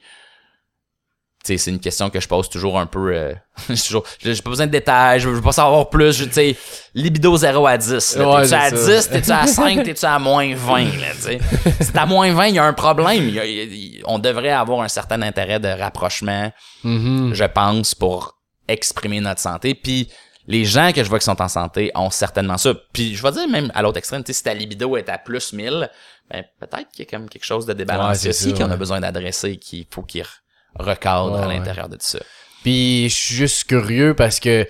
tu sais, c'est une question que je pose toujours un peu euh, j'ai toujours j'ai pas besoin de détails je veux, pas savoir plus je tu sais libido 0 à 10 là. Ouais, t'es-tu à c'est ça. 10 t'es-tu à 5 t'es-tu à moins 20 là tu si t'es à moins 20 il y a un problème Il y a- il y a- on devrait avoir un certain intérêt de rapprochement Mhm. je pense pour exprimer notre santé puis les gens que je vois qui sont en santé ont certainement ça. Puis je vais dire même à l'autre extrême, tu sais, si ta libido est à plus 1000, ben peut-être qu'il y a comme quelque chose de Ouais, débalancé c'est aussi qu'on a ouais. besoin d'adresser, qu'il faut qu'il re- recadre Ouais, à ouais. l'intérieur de tout ça. Puis je suis juste curieux parce que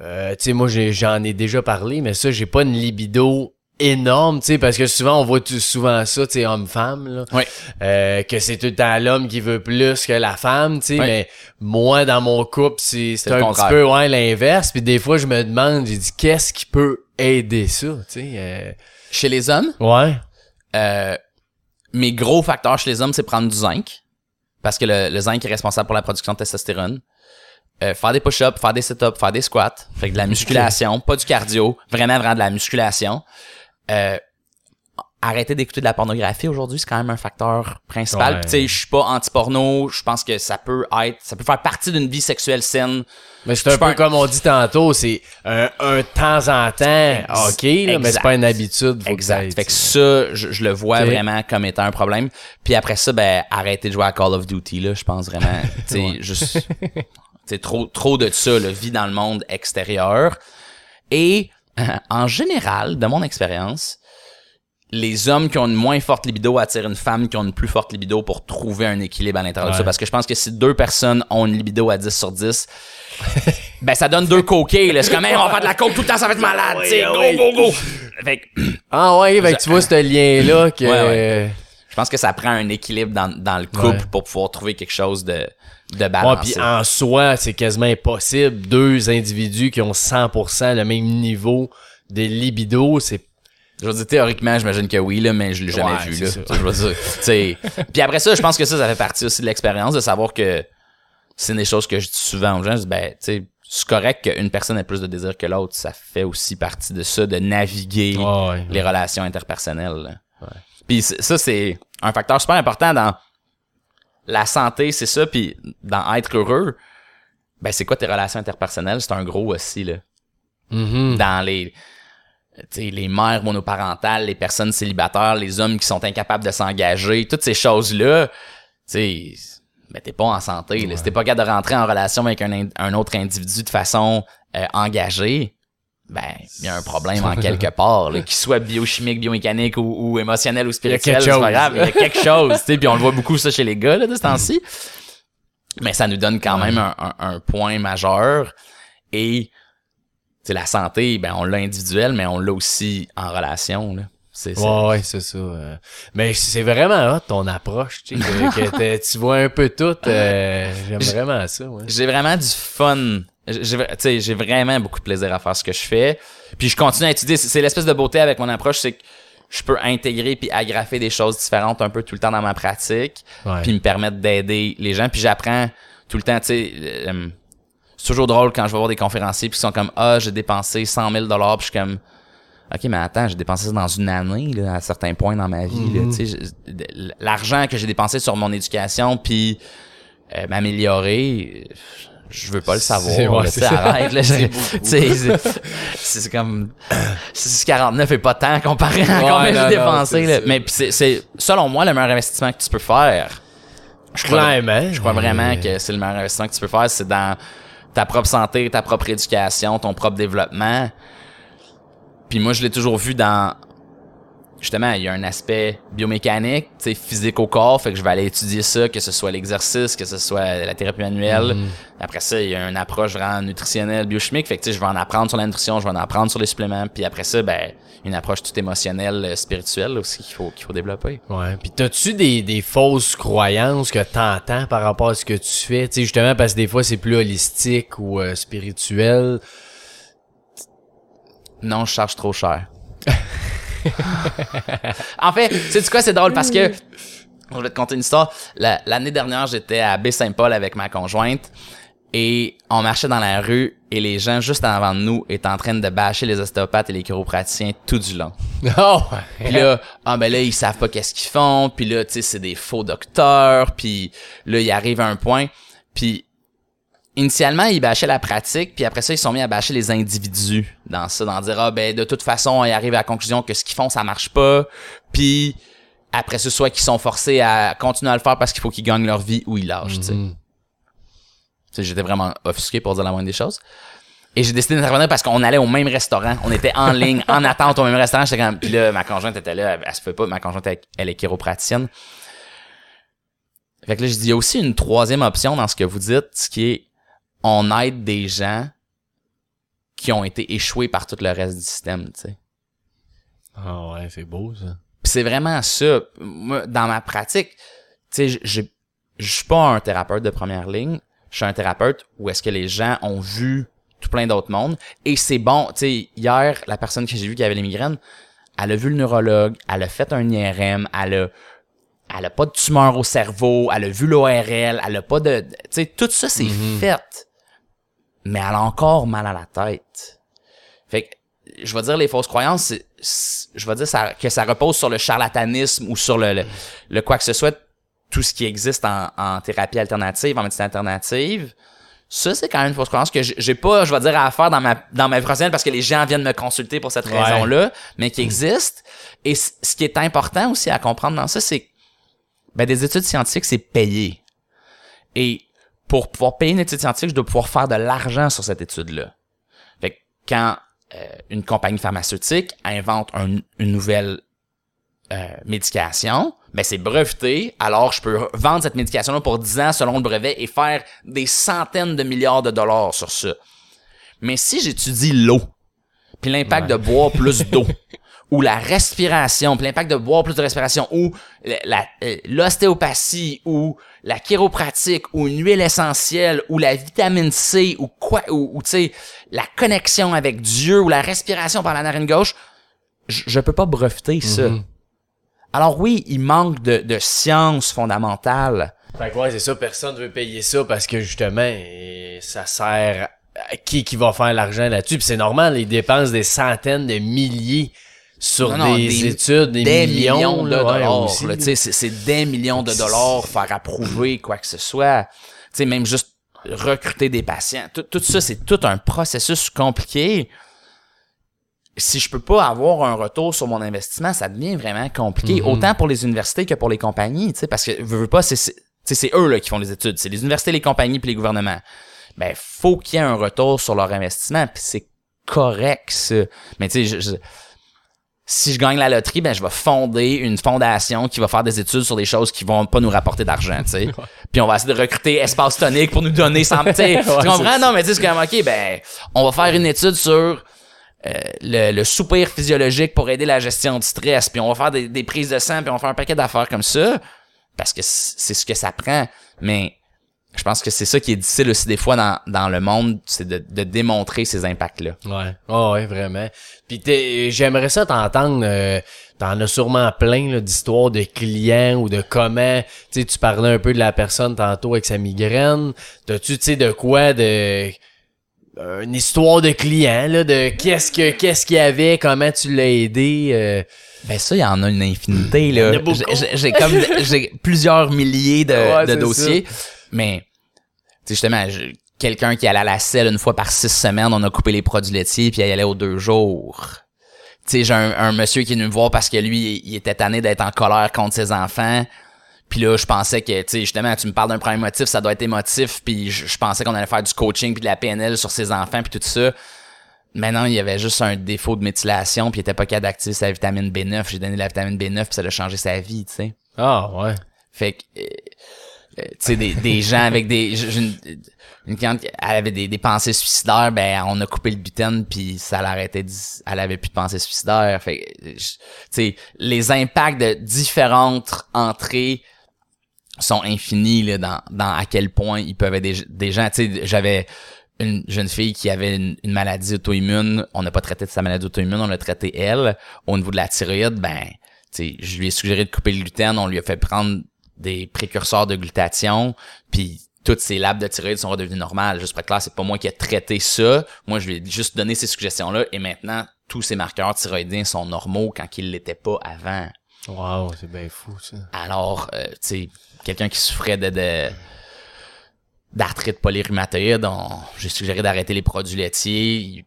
euh, tu sais moi j'en ai déjà parlé mais ça j'ai pas une libido énorme tu sais parce que souvent on voit tout souvent ça tu sais homme-femme là Oui. Euh, que c'est tout le temps l'homme qui veut plus que la femme tu sais Oui. mais moi dans mon couple c'est un contraire. petit peu ouais l'inverse puis des fois je me demande j'ai dit qu'est-ce qui peut aider ça tu sais euh, Chez les hommes, ouais euh, mes gros facteurs chez les hommes, c'est prendre du zinc. Parce que le, le zinc est responsable pour la production de testostérone. Euh, faire des push-ups, faire des sit-ups, faire des squats. Fait que de la musculation, pas du cardio. Vraiment, vraiment de la musculation. Euh, arrêter d'écouter de la pornographie aujourd'hui, c'est quand même un facteur principal. Ouais. Tu sais, je suis pas anti-porno. Je pense que ça peut être, ça peut faire partie d'une vie sexuelle saine. mais c'est un peu comme on dit tantôt c'est un, un temps en temps Ex- ok là, mais c'est pas une habitude faut Exact. Fait que ça, je, je le vois vraiment comme étant un problème. Puis après ça, ben arrêter de jouer à Call of Duty là, je pense vraiment, tu sais, juste, c'est trop, trop de ça, le vie dans le monde extérieur. Et en général, de mon expérience, les hommes qui ont une moins forte libido attirent une femme qui ont une plus forte libido pour trouver un équilibre à l'intérieur de ça. Ouais. Parce que je pense que si deux personnes ont une libido à 10 sur 10, ben ça donne deux coquets. C'est comme, Hey, on va faire de la coke tout le temps, ça va être malade. oui, go, oui. go, go. Fait que, Ah ouais, fait que tu vois ce lien-là que... Ouais, je pense que ça prend un équilibre dans, dans le couple Ouais. pour pouvoir trouver quelque chose de, de Ouais, balancé. en soi, c'est quasiment impossible. Deux individus qui ont 100% le même niveau de libido, c'est... Je veux dire, théoriquement, j'imagine que oui, là, mais je l'ai jamais Ouais, vu, là. Je veux dire. Puis après ça, je pense que ça, ça fait partie aussi de l'expérience de savoir que c'est des choses que je dis souvent aux gens. Je dis, ben, tu sais, c'est correct qu'une personne ait plus de désir que l'autre. Ça fait aussi partie de ça, de naviguer ouais. les relations interpersonnelles. là. Puis ça, c'est un facteur super important dans la santé, c'est ça. Puis dans être heureux, ben, c'est quoi tes relations interpersonnelles? C'est un gros aussi, là Mhm. dans les les mères monoparentales, les personnes célibataires, les hommes qui sont incapables de s'engager, toutes ces choses-là, tu sais, mais t'es pas en santé. Là. Si t'es pas capable de rentrer en relation avec un autre individu de façon euh, engagée, ben, il y a un problème en quelque part, là, qu'il soit biochimique, biomécanique ou, ou émotionnel ou spirituel, quelque c'est pas chose. grave, il y a quelque chose, tu sais, puis on le voit beaucoup ça chez les gars, là, de ce temps-ci. Mais ça nous donne quand même un, un- un point majeur et c'est la santé, ben on l'a individuel, mais on l'a aussi en relation. Là. C'est ça. Ouais, ouais, c'est ça. euh. Mais c'est vraiment hot ton approche, tu sais, que, tu vois un peu tout. euh, J'aime vraiment ça, ouais. J'ai vraiment du fun. J'ai, vraiment beaucoup de plaisir à faire ce que je fais. Puis je continue à étudier. C'est, l'espèce de beauté avec mon approche, c'est que je peux intégrer puis agrafer des choses différentes un peu tout le temps dans ma pratique, Ouais. puis me permettre d'aider les gens. Puis j'apprends tout le temps, tu sais. euh, c'est toujours drôle quand je vais voir des conférenciers puis ils sont comme ah j'ai dépensé 100 000 dollars puis je suis comme ok mais attends j'ai dépensé ça dans une année là, à certains points dans ma vie je- de- l'argent que j'ai dépensé sur mon éducation puis euh, m'améliorer je veux pas le savoir C'est- ouais, arrête c'est- comme 649 est pas tant comparé à combien j'ai dépensé mais c'est c'est selon moi le meilleur investissement que tu peux faire je crois, je crois vraiment que c'est le meilleur investissement que tu peux faire, c'est dans ta propre santé, ta propre éducation, ton propre développement. Puis moi, je l'ai toujours vu dans justement, il y a un aspect biomécanique, tu sais, physique au corps, fait que je vais aller étudier ça, que ce soit l'exercice, que ce soit la thérapie manuelle. Après ça, il y a une approche vraiment nutritionnelle, biochimique, fait que tu sais, je vais en apprendre sur la nutrition, je vais en apprendre sur les suppléments, puis après ça, ben, une approche tout émotionnelle, euh, spirituelle aussi qu'il faut qu'il faut développer. Ouais. Puis t'as-tu des, des fausses croyances que t'entends par rapport à ce que tu fais? Tu sais, justement, parce que des fois, c'est plus holistique ou euh, spirituel. Non, je charge trop cher. en fait, sais-tu quoi, c'est drôle parce que je vais te conter une histoire. La- L'année dernière, j'étais à Baie-Saint-Paul avec ma conjointe et on marchait dans la rue et les gens juste en avant de nous étaient en train de bâcher les ostéopathes et les chiropraticiens tout du long. Oh! Puis là, ah ben là, ils savent pas qu'est-ce qu'ils font, puis là, tu sais, c'est des faux docteurs, puis là, il arrive à un point, puis initialement, ils bâchaient la pratique, puis après ça, ils sont mis à bâcher les individus dans ça, dans dire, ah ben, de toute façon, ils arrivent à la conclusion que ce qu'ils font, ça marche pas, puis après ça, soit qu'ils sont forcés à continuer à le faire parce qu'il faut qu'ils gagnent leur vie ou ils lâchent, tu sais. Tu sais, j'étais vraiment offusqué pour dire la moindre des choses. Et j'ai décidé d'intervenir parce qu'on allait au même restaurant. On était en ligne, en attente au même restaurant. J'étais comme, puis là, ma conjointe était là. Elle, elle se fait pas. Ma conjointe, elle, elle est chiropraticienne. Fait que là, je dis, il y a aussi une troisième option dans ce que vous dites, ce qui est, on aide des gens qui ont été échoués par tout le reste du système, tu sais. Ah ouais, c'est beau, ça. C'est vraiment ça. Moi, dans ma pratique, tu sais, je je suis pas un thérapeute de première ligne. Je suis un thérapeute où est-ce que les gens ont vu tout plein d'autres mondes. Et c'est bon, tu sais, hier, la personne que j'ai vue qui avait les migraines, elle a vu le neurologue, elle a fait un IRM, elle a, elle a pas de tumeur au cerveau, elle a vu l'ORL, elle a pas de, tu sais, tout ça c'est fait. Mais elle a encore mal à la tête. Fait que, je vais dire les fausses croyances, je vais dire ça, que ça repose sur le charlatanisme ou sur le, le, le quoi que ce soit, tout ce qui existe en, en thérapie alternative, en médecine alternative. Ça, c'est quand même une fausse croyance que j'ai pas, je vais dire, à faire dans ma, dans ma vie professionnelle parce que les gens viennent me consulter pour cette Ouais. raison-là, mais qui existe. Et ce qui est important aussi à comprendre dans ça, c'est que ben, des études scientifiques, c'est payé. Et pour pouvoir payer une étude scientifique, je dois pouvoir faire de l'argent sur cette étude-là. Fait que quand euh, une compagnie pharmaceutique invente un- une nouvelle euh, médication, ben c'est breveté, alors je peux vendre cette médication-là pour 10 ans selon le brevet et faire des centaines de milliards de dollars sur ça. Mais si j'étudie l'eau, puis l'impact de boire plus d'eau, ou la respiration, puis l'impact de boire plus de respiration, ou la- euh, l'ostéopathie, ou la chiropratique, ou une huile essentielle, ou la vitamine C, ou quoi, ou, ou tu sais, la connexion avec Dieu, ou la respiration par la narine gauche, je, peux pas breveter ça. Alors oui, il manque de, de sciences fondamentales. Fait que ouais, c'est ça, personne veut payer ça parce que justement, ça sert à qui qui va faire l'argent là-dessus. Puis c'est normal, ils dépensent des centaines de milliers sur Non, non, des, des- études, des, des millions, millions, de là, ouais, dollars. sais, c'est, des millions de dollars faire approuver quoi que ce soit. Tu sais, même juste recruter des patients. Tout, tout ça, c'est tout un processus compliqué. Si je peux pas avoir un retour sur mon investissement, ça devient vraiment compliqué. Mhm. Autant pour les universités que pour les compagnies, tu sais, parce que veux, veux pas, c'est, c'est, tu sais, c'est eux là, qui font les études. C'est les universités, les compagnies puis les gouvernements. Ben, faut qu'il y ait un retour sur leur investissement, puis c'est correct, ça. Mais tu sais, je- je, si je gagne la loterie, ben je vais fonder une fondation qui va faire des études sur des choses qui vont pas nous rapporter d'argent, tu sais. Puis on va essayer de recruter Espace Tonique pour nous donner 100, tu Ouais, comprends? Non, mais tu sais, c'est comme, OK, ben, on va faire une étude sur euh, le, le soupir physiologique pour aider la gestion du stress, puis on va faire des, des prises de sang, puis on va faire un paquet d'affaires comme ça, parce que c'est ce que ça prend. Mais je pense que c'est ça qui est difficile aussi des fois dans, dans le monde, c'est de, de démontrer ces impacts-là. Ouais, oh, ouais, vraiment. Puis t'es- j'aimerais ça t'entendre. euh, T'en as sûrement plein d'histoires de clients ou de comment. Tu tu parlais un peu de la personne tantôt avec sa migraine. T'as-tu, tu sais, de quoi de euh, une histoire de client là, de qu'est-ce que qu'est-ce qu'il y avait, comment tu l'as aidé. euh, Ben ça, il y en a une infinité là. J'ai- comme j'ai plusieurs milliers de, Ouais, de dossiers, mais tu sais justement, quelqu'un qui allait à la selle une fois par six semaines, on a coupé les produits laitiers puis il allait aux deux jours. Tu sais, j'ai un, un monsieur qui est venu me voir parce que lui, il était tanné d'être en colère contre ses enfants. Puis là, je pensais que, tu sais, justement, tu me parles d'un premier motif, ça doit être émotif. Puis je, je pensais qu'on allait faire du coaching puis de la PNL sur ses enfants puis tout ça. Maintenant, il y avait juste un défaut de méthylation puis il était pas capable d'activer sa vitamine B9. J'ai donné la vitamine B9 puis ça a changé sa vie, tu sais. Ah ouais. Fait que, euh, tu sais, des, des gens avec des... une, une cliente, elle avait des, des pensées suicidaires, ben on a coupé le butane puis ça l'arrêtait, elle avait plus de pensées suicidaires. Fait euh, tu sais, les impacts de différentes entrées sont infinis là, dans, dans à quel point ils peuvent être des, gens. Tu sais, j'avais une jeune fille qui avait une, maladie auto-immune. On n'a pas traité de sa maladie auto-immune, on l'a traité elle. Au niveau de la thyroïde, ben, tu je lui ai suggéré de couper le gluten. On lui a fait prendre des précurseurs de glutation, puis toutes ses labs de thyroïde sont redevenues normales. Juste pour être clair, c'est pas moi qui ai traité ça. Moi, je lui ai juste donné ces suggestions-là, et maintenant, tous ces marqueurs thyroïdiens sont normaux quand ils l'étaient pas avant. Wow, c'est bien fou ça. Alors, euh, tu sais, quelqu'un qui souffrait de, de d'arthrite polyrhumatoïde, on- j'ai suggéré d'arrêter les produits laitiers,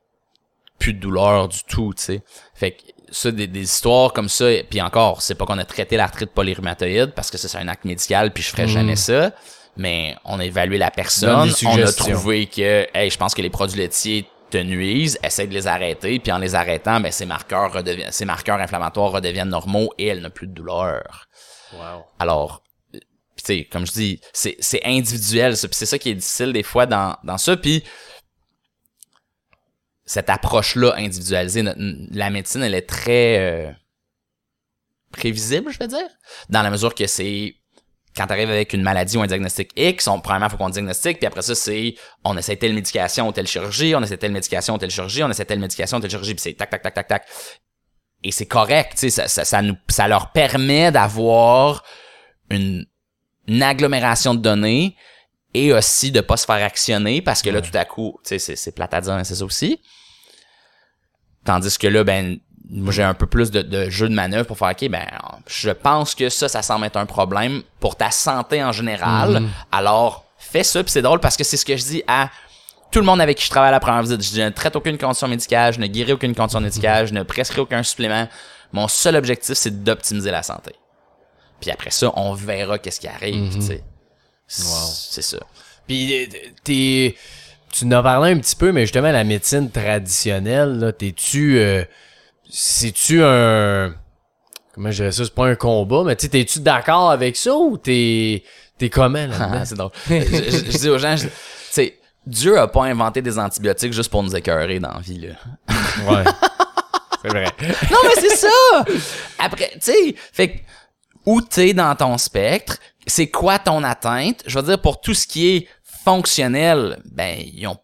plus de douleur du tout, tu sais. Fait que ça, des, des histoires comme ça, puis encore, c'est pas qu'on a traité l'arthrite polyrhumatoïde parce que ça, c'est un acte médical, puis je ferais jamais ça. Mais on a évalué la personne, on a trouvé que, hey, je pense que les produits laitiers te nuisent, essaie de les arrêter, puis en les arrêtant, ben, ces marqueurs redeviennent, ces marqueurs inflammatoires redeviennent normaux et elle n'a plus de douleur. Wow. Alors, euh, pis tu sais, comme je dis, c'est, c'est individuel, ça, c'est ça qui est difficile des fois dans, dans ça, puis cette approche-là individualisée, la médecine, elle est très euh, prévisible, je vais dire, dans la mesure que c'est quand tu arrives avec une maladie ou un diagnostic X, on, premièrement, faut qu'on diagnostique, puis après ça, c'est on essaie telle médication ou telle chirurgie, on essaie telle médication ou telle chirurgie, on essaie telle médication ou telle chirurgie, puis c'est tac, tac, tac, tac, tac. Et c'est correct, tu sais, ça, ça, ça, nous, ça leur permet d'avoir une agglomération de données et aussi de pas se faire actionner parce que là, tout à coup, tu sais, c'est, plate à dire, c'est ça aussi. Tandis que là, ben, moi, j'ai un peu plus de, de jeu de manœuvre pour faire, OK, ben, je pense que ça, ça semble être un problème pour ta santé en général. Alors, fais ça. Puis c'est drôle parce que c'est ce que je dis à tout le monde avec qui je travaille à la première visite. Je ne traite aucune condition médicale, je ne guéris aucune condition médicale, je ne prescris aucun supplément. Mon seul objectif, c'est d'optimiser la santé. Puis après ça, on verra qu'est-ce qui arrive, tu sais. C'est ça. Puis euh, t'es tu en as parlé un petit peu, mais justement la médecine traditionnelle, là, t'es-tu euh, c'est-tu un comment je dirais ça, c'est pas un combat, mais tu t'es-tu d'accord avec ça ou t'es, t'es comment là-dedans? Ah, c'est drôle. je, je- je dis aux gens, tu sais, Dieu a pas inventé des antibiotiques juste pour nous écœurer dans la vie, là. ouais. c'est vrai. Non, mais c'est ça! Après, tu sais, fait que, où t'es dans ton spectre, c'est quoi ton atteinte? Je veux dire, pour tout ce qui est fonctionnel, ben, ils ont,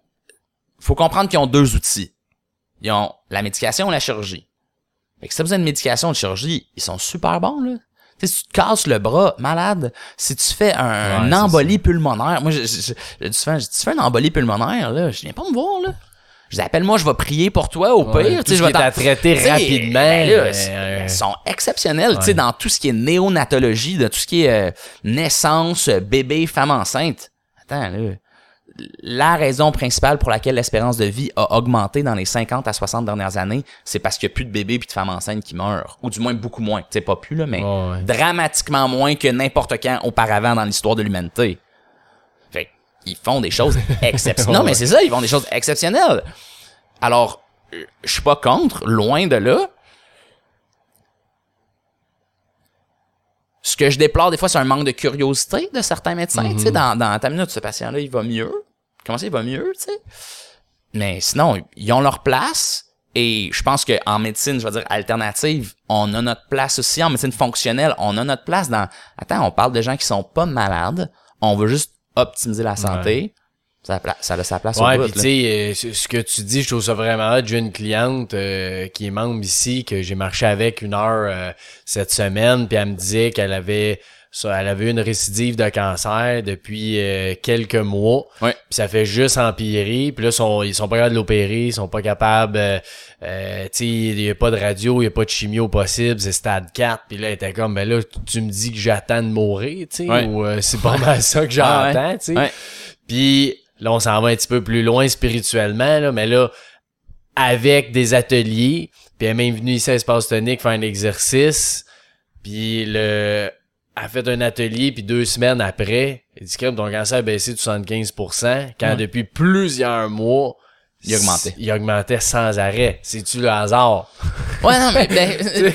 faut comprendre qu'ils ont deux outils. Ils ont la médication et la chirurgie. Fait que si t'as besoin de médication ou de chirurgie, ils sont super bons, là. Tu sais, si tu te casses le bras, malade, si tu fais un, Ouais, embolie pulmonaire, moi, je, je, je, je dis souvent, je dis, tu fais une embolie pulmonaire, là, je viens pas me voir, là. Je dis, appelle-moi, je vais prier pour toi, au Ouais, pire, tout je vais t'en- traiter rapidement, ben là, euh, euh, ils sont exceptionnels, Ouais. dans tout ce qui est néonatologie, de tout ce qui est euh, naissance, euh, bébé, femme enceinte. Attends, là. La raison principale pour laquelle l'espérance de vie a augmenté dans les 50 à 60 dernières années, c'est parce qu'il n'y a plus de bébés puis de femmes enceintes qui meurent. Ou du moins beaucoup moins. Tu sais, pas plus, là, mais ouais. dramatiquement moins que n'importe quand auparavant dans l'histoire de l'humanité. Ils font des choses exceptionnelles. Non, mais c'est ça, ils font des choses exceptionnelles. Alors, je suis pas contre, loin de là. Ce que je déplore des fois, c'est un manque de curiosité de certains médecins. Tu sais, dans, dans ta minute, ce patient-là, il va mieux. Comment ça, il va mieux, tu sais? Mais sinon, ils ont leur place. Et je pense qu'en médecine, je veux dire, alternative, on a notre place aussi. En médecine fonctionnelle, on a notre place dans... Attends, on parle de gens qui sont pas malades. On veut juste optimiser la santé. Ça, ça a sa place Ouais, au bout, tu sais, ce ce que tu dis, je trouve ça vraiment hot. J'ai une cliente euh, qui est membre ici, que j'ai marché avec une heure euh, cette semaine, puis elle me disait qu'elle avait ça, elle avait eu une récidive de cancer depuis euh, quelques mois. Ouais. Puis ça fait juste empirer. Puis là, sont, ils sont pas capables de l'opérer, ils sont pas capables. euh, euh, tu sais, il y a pas de radio, il y a pas de chimio possible, c'est stade 4. Puis là, elle était comme, ben là, tu- me dis que j'attends de mourir, tu sais, Ouais. ou euh, c'est pas mal ça que Ah j'entends, tu sais. Ouais. Puis là, on s'en va un petit peu plus loin spirituellement, là, mais là, avec des ateliers, puis elle est même venue ici à Espace Tonique faire un exercice, puis le... a fait un atelier, puis deux semaines après, elle dit que ton cancer a baissé de 75%, quand Ouais. depuis plusieurs mois, Il augmentait. Il augmentait sans arrêt. C'est-tu le hasard? Ouais, non, mais ben,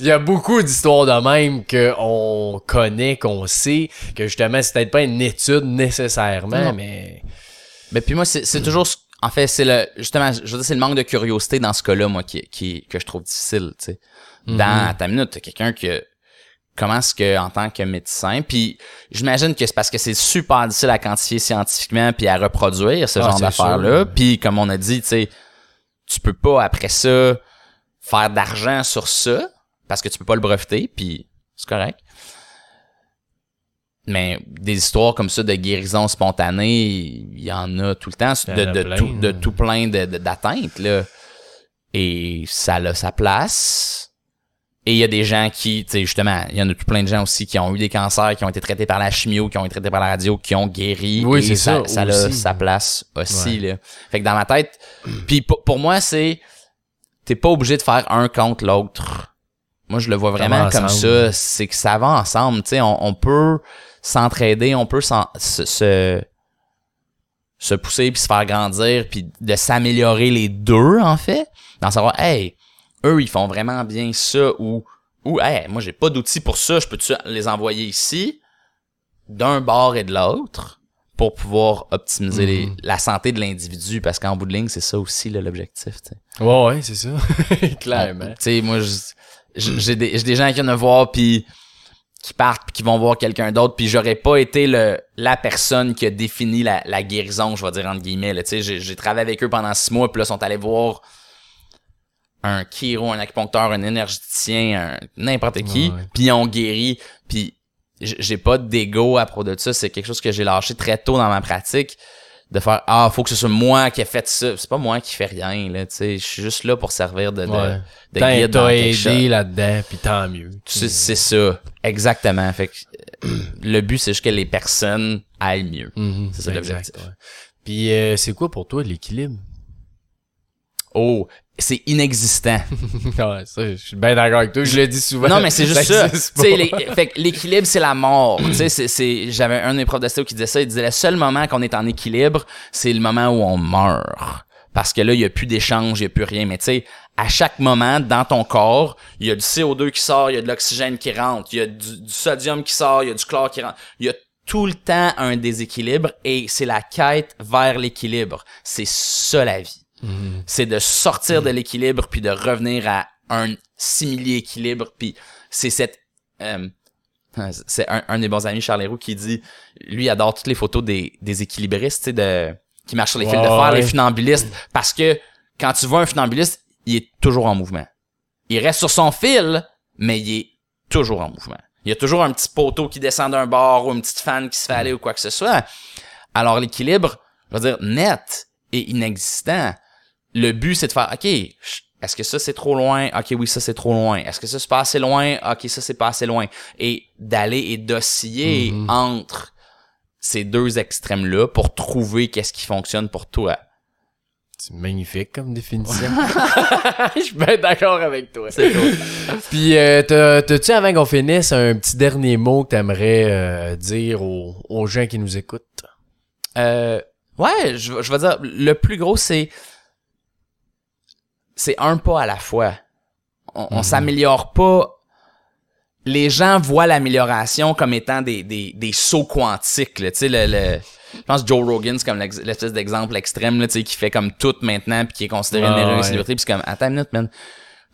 Il y a beaucoup d'histoires de même qu'on connaît, qu'on sait, que justement, c'est peut-être pas une étude nécessairement, Non. mais... Ben puis moi c'est toujours en fait c'est le justement je veux dire c'est le manque de curiosité dans ce cas-là moi qui qui que je trouve difficile tu sais. Dans ta minute t'as quelqu'un que comment est-ce que en tant que médecin puis j'imagine que c'est parce que c'est super difficile à quantifier scientifiquement puis à reproduire ce Ah, genre d'affaires là puis comme on a dit tu sais tu peux pas après ça faire d'argent sur ça parce que tu peux pas le breveter puis c'est correct mais des histoires comme ça de guérison spontanée, il y en a tout le temps de, plein, tout, de tout plein d'atteintes. là. Et ça a sa place. Et il y a des gens qui, tu sais, justement, il y en a tout plein de gens aussi qui ont eu des cancers, qui ont été traités par la chimio, qui ont été traités par la radio, qui ont guéri. Oui, c'est ça, Ça a sa place aussi, là. Fait que dans ma tête, puis pour, moi, c'est, t'es pas obligé de faire un contre l'autre. Moi, je le vois vraiment comme ça. C'est que ça va ensemble. Tu sais, on, on peut s'entraider, on peut se, se pousser puis se faire grandir puis de s'améliorer les deux, en fait. D'en savoir, hey, eux, ils font vraiment bien ça ou, ou, hey, moi, j'ai pas d'outils pour ça, je peux-tu les envoyer ici d'un bord et de l'autre pour pouvoir optimiser les- Mhm. la santé de l'individu? Parce qu'en bout de ligne, c'est ça aussi l'objectif. tu sais. Ouais, ouais, c'est ça. Clairement. Tu sais, moi, j'ai des, des gens qui viennent me voir, puis qui partent, puis qui vont voir quelqu'un d'autre, puis j'aurais pas été le la personne qui a défini la, la guérison, je vais dire entre guillemets. là. Tu sais, j'ai, j'ai travaillé avec eux pendant six mois, puis là, ils sont allés voir un chiro, un acupuncteur, un énergéticien, un, n'importe qui, puis ils ont guéri, puis j'ai pas d'ego à propos de ça. C'est quelque chose que j'ai lâché très tôt dans ma pratique de faire ah faut que ce soit moi qui ai fait ça c'est pas moi qui fais rien là tu sais je suis juste là pour servir de, de, Ouais. de Tant guide dans aidé là-dedans, puis tant mieux. C'est c'est ça, exactement. Fait que euh, le but c'est juste que les personnes aillent mieux. Mhm, C'est ça l'objectif. Puis euh, c'est quoi pour toi l'équilibre? Oh, c'est inexistant. ouais, ça, je suis bien d'accord avec toi, je le dis souvent. non mais c'est juste ça. les- fait que l'équilibre c'est la mort. tu sais, c'est c'est j'avais un de mes profs d'ostéo qui disait ça. Il disait le seul moment qu'on est en équilibre, c'est le moment où on meurt. parce que là, il y a plus d'échange, il y a plus rien. Mais tu sais, à chaque moment, dans ton corps, il y a du CO2 qui sort, il y a de l'oxygène qui rentre, il y a du, du sodium qui sort, il y a du chlore qui rentre. Il y a tout le temps un déséquilibre et c'est la quête vers l'équilibre. C'est ça la vie. C'est de sortir de l'équilibre puis de revenir à un simili équilibre puis c'est cette euh, c'est un, un des bons amis Charles Héroux qui dit lui adore toutes les photos des, des équilibristes tu sais de qui marchent sur les fils de Ouais, fer les funambulistes parce que quand tu vois un funambuliste il est toujours en mouvement. Il reste sur son fil mais il est toujours en mouvement. Il y a toujours un petit poteau qui descend d'un bord ou une petite fan qui se fait aller ou quoi que ce soit. Alors l'équilibre je veux dire net et inexistant le but c'est de faire ok est-ce que ça c'est trop loin? Ok oui ça c'est trop loin est-ce que ça c'est pas assez loin? Ok ça c'est pas assez loin et d'aller et d'osciller Mhm. entre ces deux extrêmes là pour trouver qu'est-ce qui fonctionne pour toi C'est magnifique comme définition. Je suis bien d'accord avec toi. c'est cool Puis, euh, t'as- t'as-tu, avant qu'on finisse, un petit dernier mot que t'aimerais euh, dire aux, aux gens qui nous écoutent? Euh, ouais, je, je vais dire, le plus gros, c'est c'est un pas à la fois. On, on s'améliore pas. Les gens voient l'amélioration comme étant des, des, des sauts quantiques. Là. Tu sais, le, le- je pense que Joe Rogan, c'est comme l'espèce d'exemple extrême là, tu sais, qui fait comme tout maintenant puis qui est considéré Ouais, une ouais. célébrité. Puis c'est comme, attends une minute, man.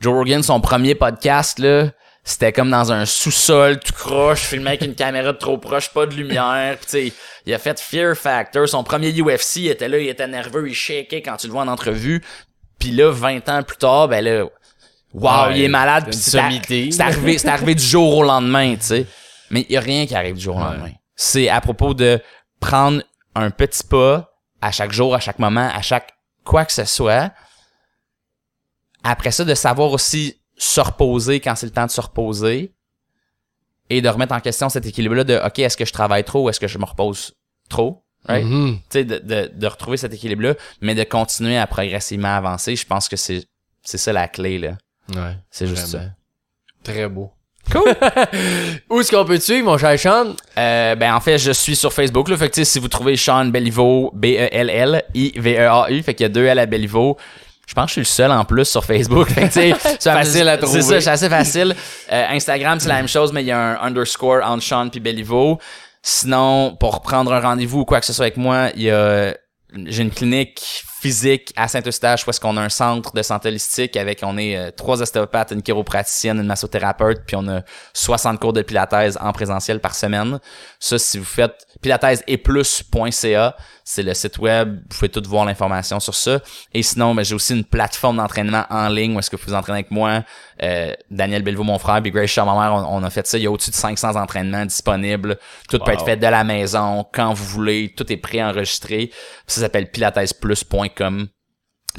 Joe Rogan, son premier podcast, là, c'était comme dans un sous-sol tout croche, filmé avec une caméra de trop proche, pas de lumière. Puis tu sais, il a fait Fear Factor. Son premier UFC, il était là, il était nerveux, il shakeait quand tu le vois en entrevue. Puis là, 20 ans plus tard, ben là, wow, Ouais, il est malade. Puis c'est arrivé, c'est arrivé du jour au lendemain, tu sais. Mais il y a rien qui arrive du jour au Ouais. lendemain. C'est à propos de prendre un petit pas à chaque jour, à chaque moment, à chaque quoi que ce soit. Après ça, de savoir aussi se reposer quand c'est le temps de se reposer et de remettre en question cet équilibre-là de OK, est-ce que je travaille trop ou est-ce que je me repose trop? Right? Mhm. Tu sais, de, de, de retrouver cet équilibre-là, mais de continuer à progressivement avancer, je pense que c'est c'est ça la clé, là. Ouais. C'est juste vraiment. Très beau. Cool! Où est-ce qu'on peut te suivre, mon cher Sean? Euh, ben en fait, je suis sur Facebook. Là, fait que si vous trouvez Sean Belliveau, B-E-L-L-I-V-E-A-U, fait qu'il y a deux L à Belliveau. Je pense que je suis le seul en plus sur Facebook. C'est Facile à trouver. C'est ça, c'est assez facile. Euh, Instagram, c'est la même chose, mais il y a un underscore entre Sean puis Belliveau. Sinon, pour prendre un rendez-vous ou quoi que ce soit avec moi, il y a j'ai une clinique physique à Saint-Eustache où est-ce qu'on a un centre de santé holistique avec on est euh, trois ostéopathes, une chiropraticienne, une massothérapeute, puis on a 60 cours de pilates en présentiel par semaine. Ça, si vous faites pilates et plus.ca, c'est le site web, vous pouvez tout voir l'information sur ça. Et sinon, ben, j'ai aussi une plateforme d'entraînement en ligne où est-ce que vous vous entraînez avec moi, euh, Daniel Belvaux, mon frère, puis Grace Shaw, ma mère, on, on a fait ça. Il y a au-dessus de 500 entraînements disponibles. Tout peut être fait de la maison, quand vous voulez. Tout est préenregistré. Ça s'appelle pilatesplus.com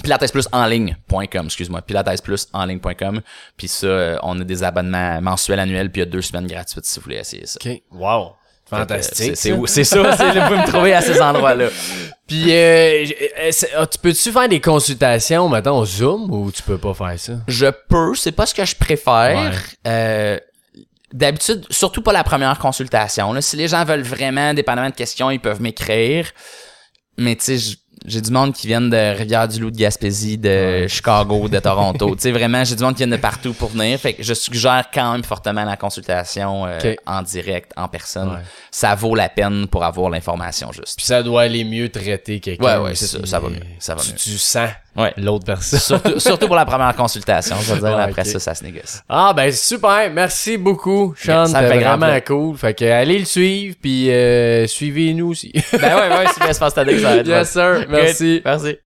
pilatesplusenligne.com, excuse-moi, pilatesplusenligne.com. Puis ça, euh, on a des abonnements mensuels, annuels, puis il y a deux semaines gratuites si vous voulez essayer ça. OK. Wow. Fantastique. C'est ça. c'est vous me trouvez à ces endroits-là. Puis, euh, euh, ah, tu peux-tu faire des consultations, maintenant, au Zoom, ou tu peux pas faire ça? Je peux, c'est pas ce que je préfère. Ouais. Euh, D'habitude, surtout pas la première consultation. Là. Si les gens veulent vraiment, dépendamment de questions, ils peuvent m'écrire. Mais tu sais, j'ai du monde qui viennent de Rivière-du-Loup, de Gaspésie, de Chicago, de Toronto. tu sais, vraiment, j'ai du monde qui vient de partout pour venir. Fait que je suggère quand même fortement la consultation euh, en direct, en personne. Ouais. Ça vaut la peine pour avoir l'information juste. Puis ça doit aller mieux traiter quelqu'un. Ouais, ouais, c'est ça, ça va mieux, ça va tu, mieux. tu sens Ouais. l'autre personne. surtout, surtout pour la première consultation, je veux dire. Ouais, après ça, ça se négocie. Ah ben super, merci beaucoup Sean, Ça fait vraiment plaisir. cool. Fait que allez le suivre puis euh, suivez-nous aussi. Ben ouais, ouais, si bien se passe que ça va être yes sir, merci. Merci.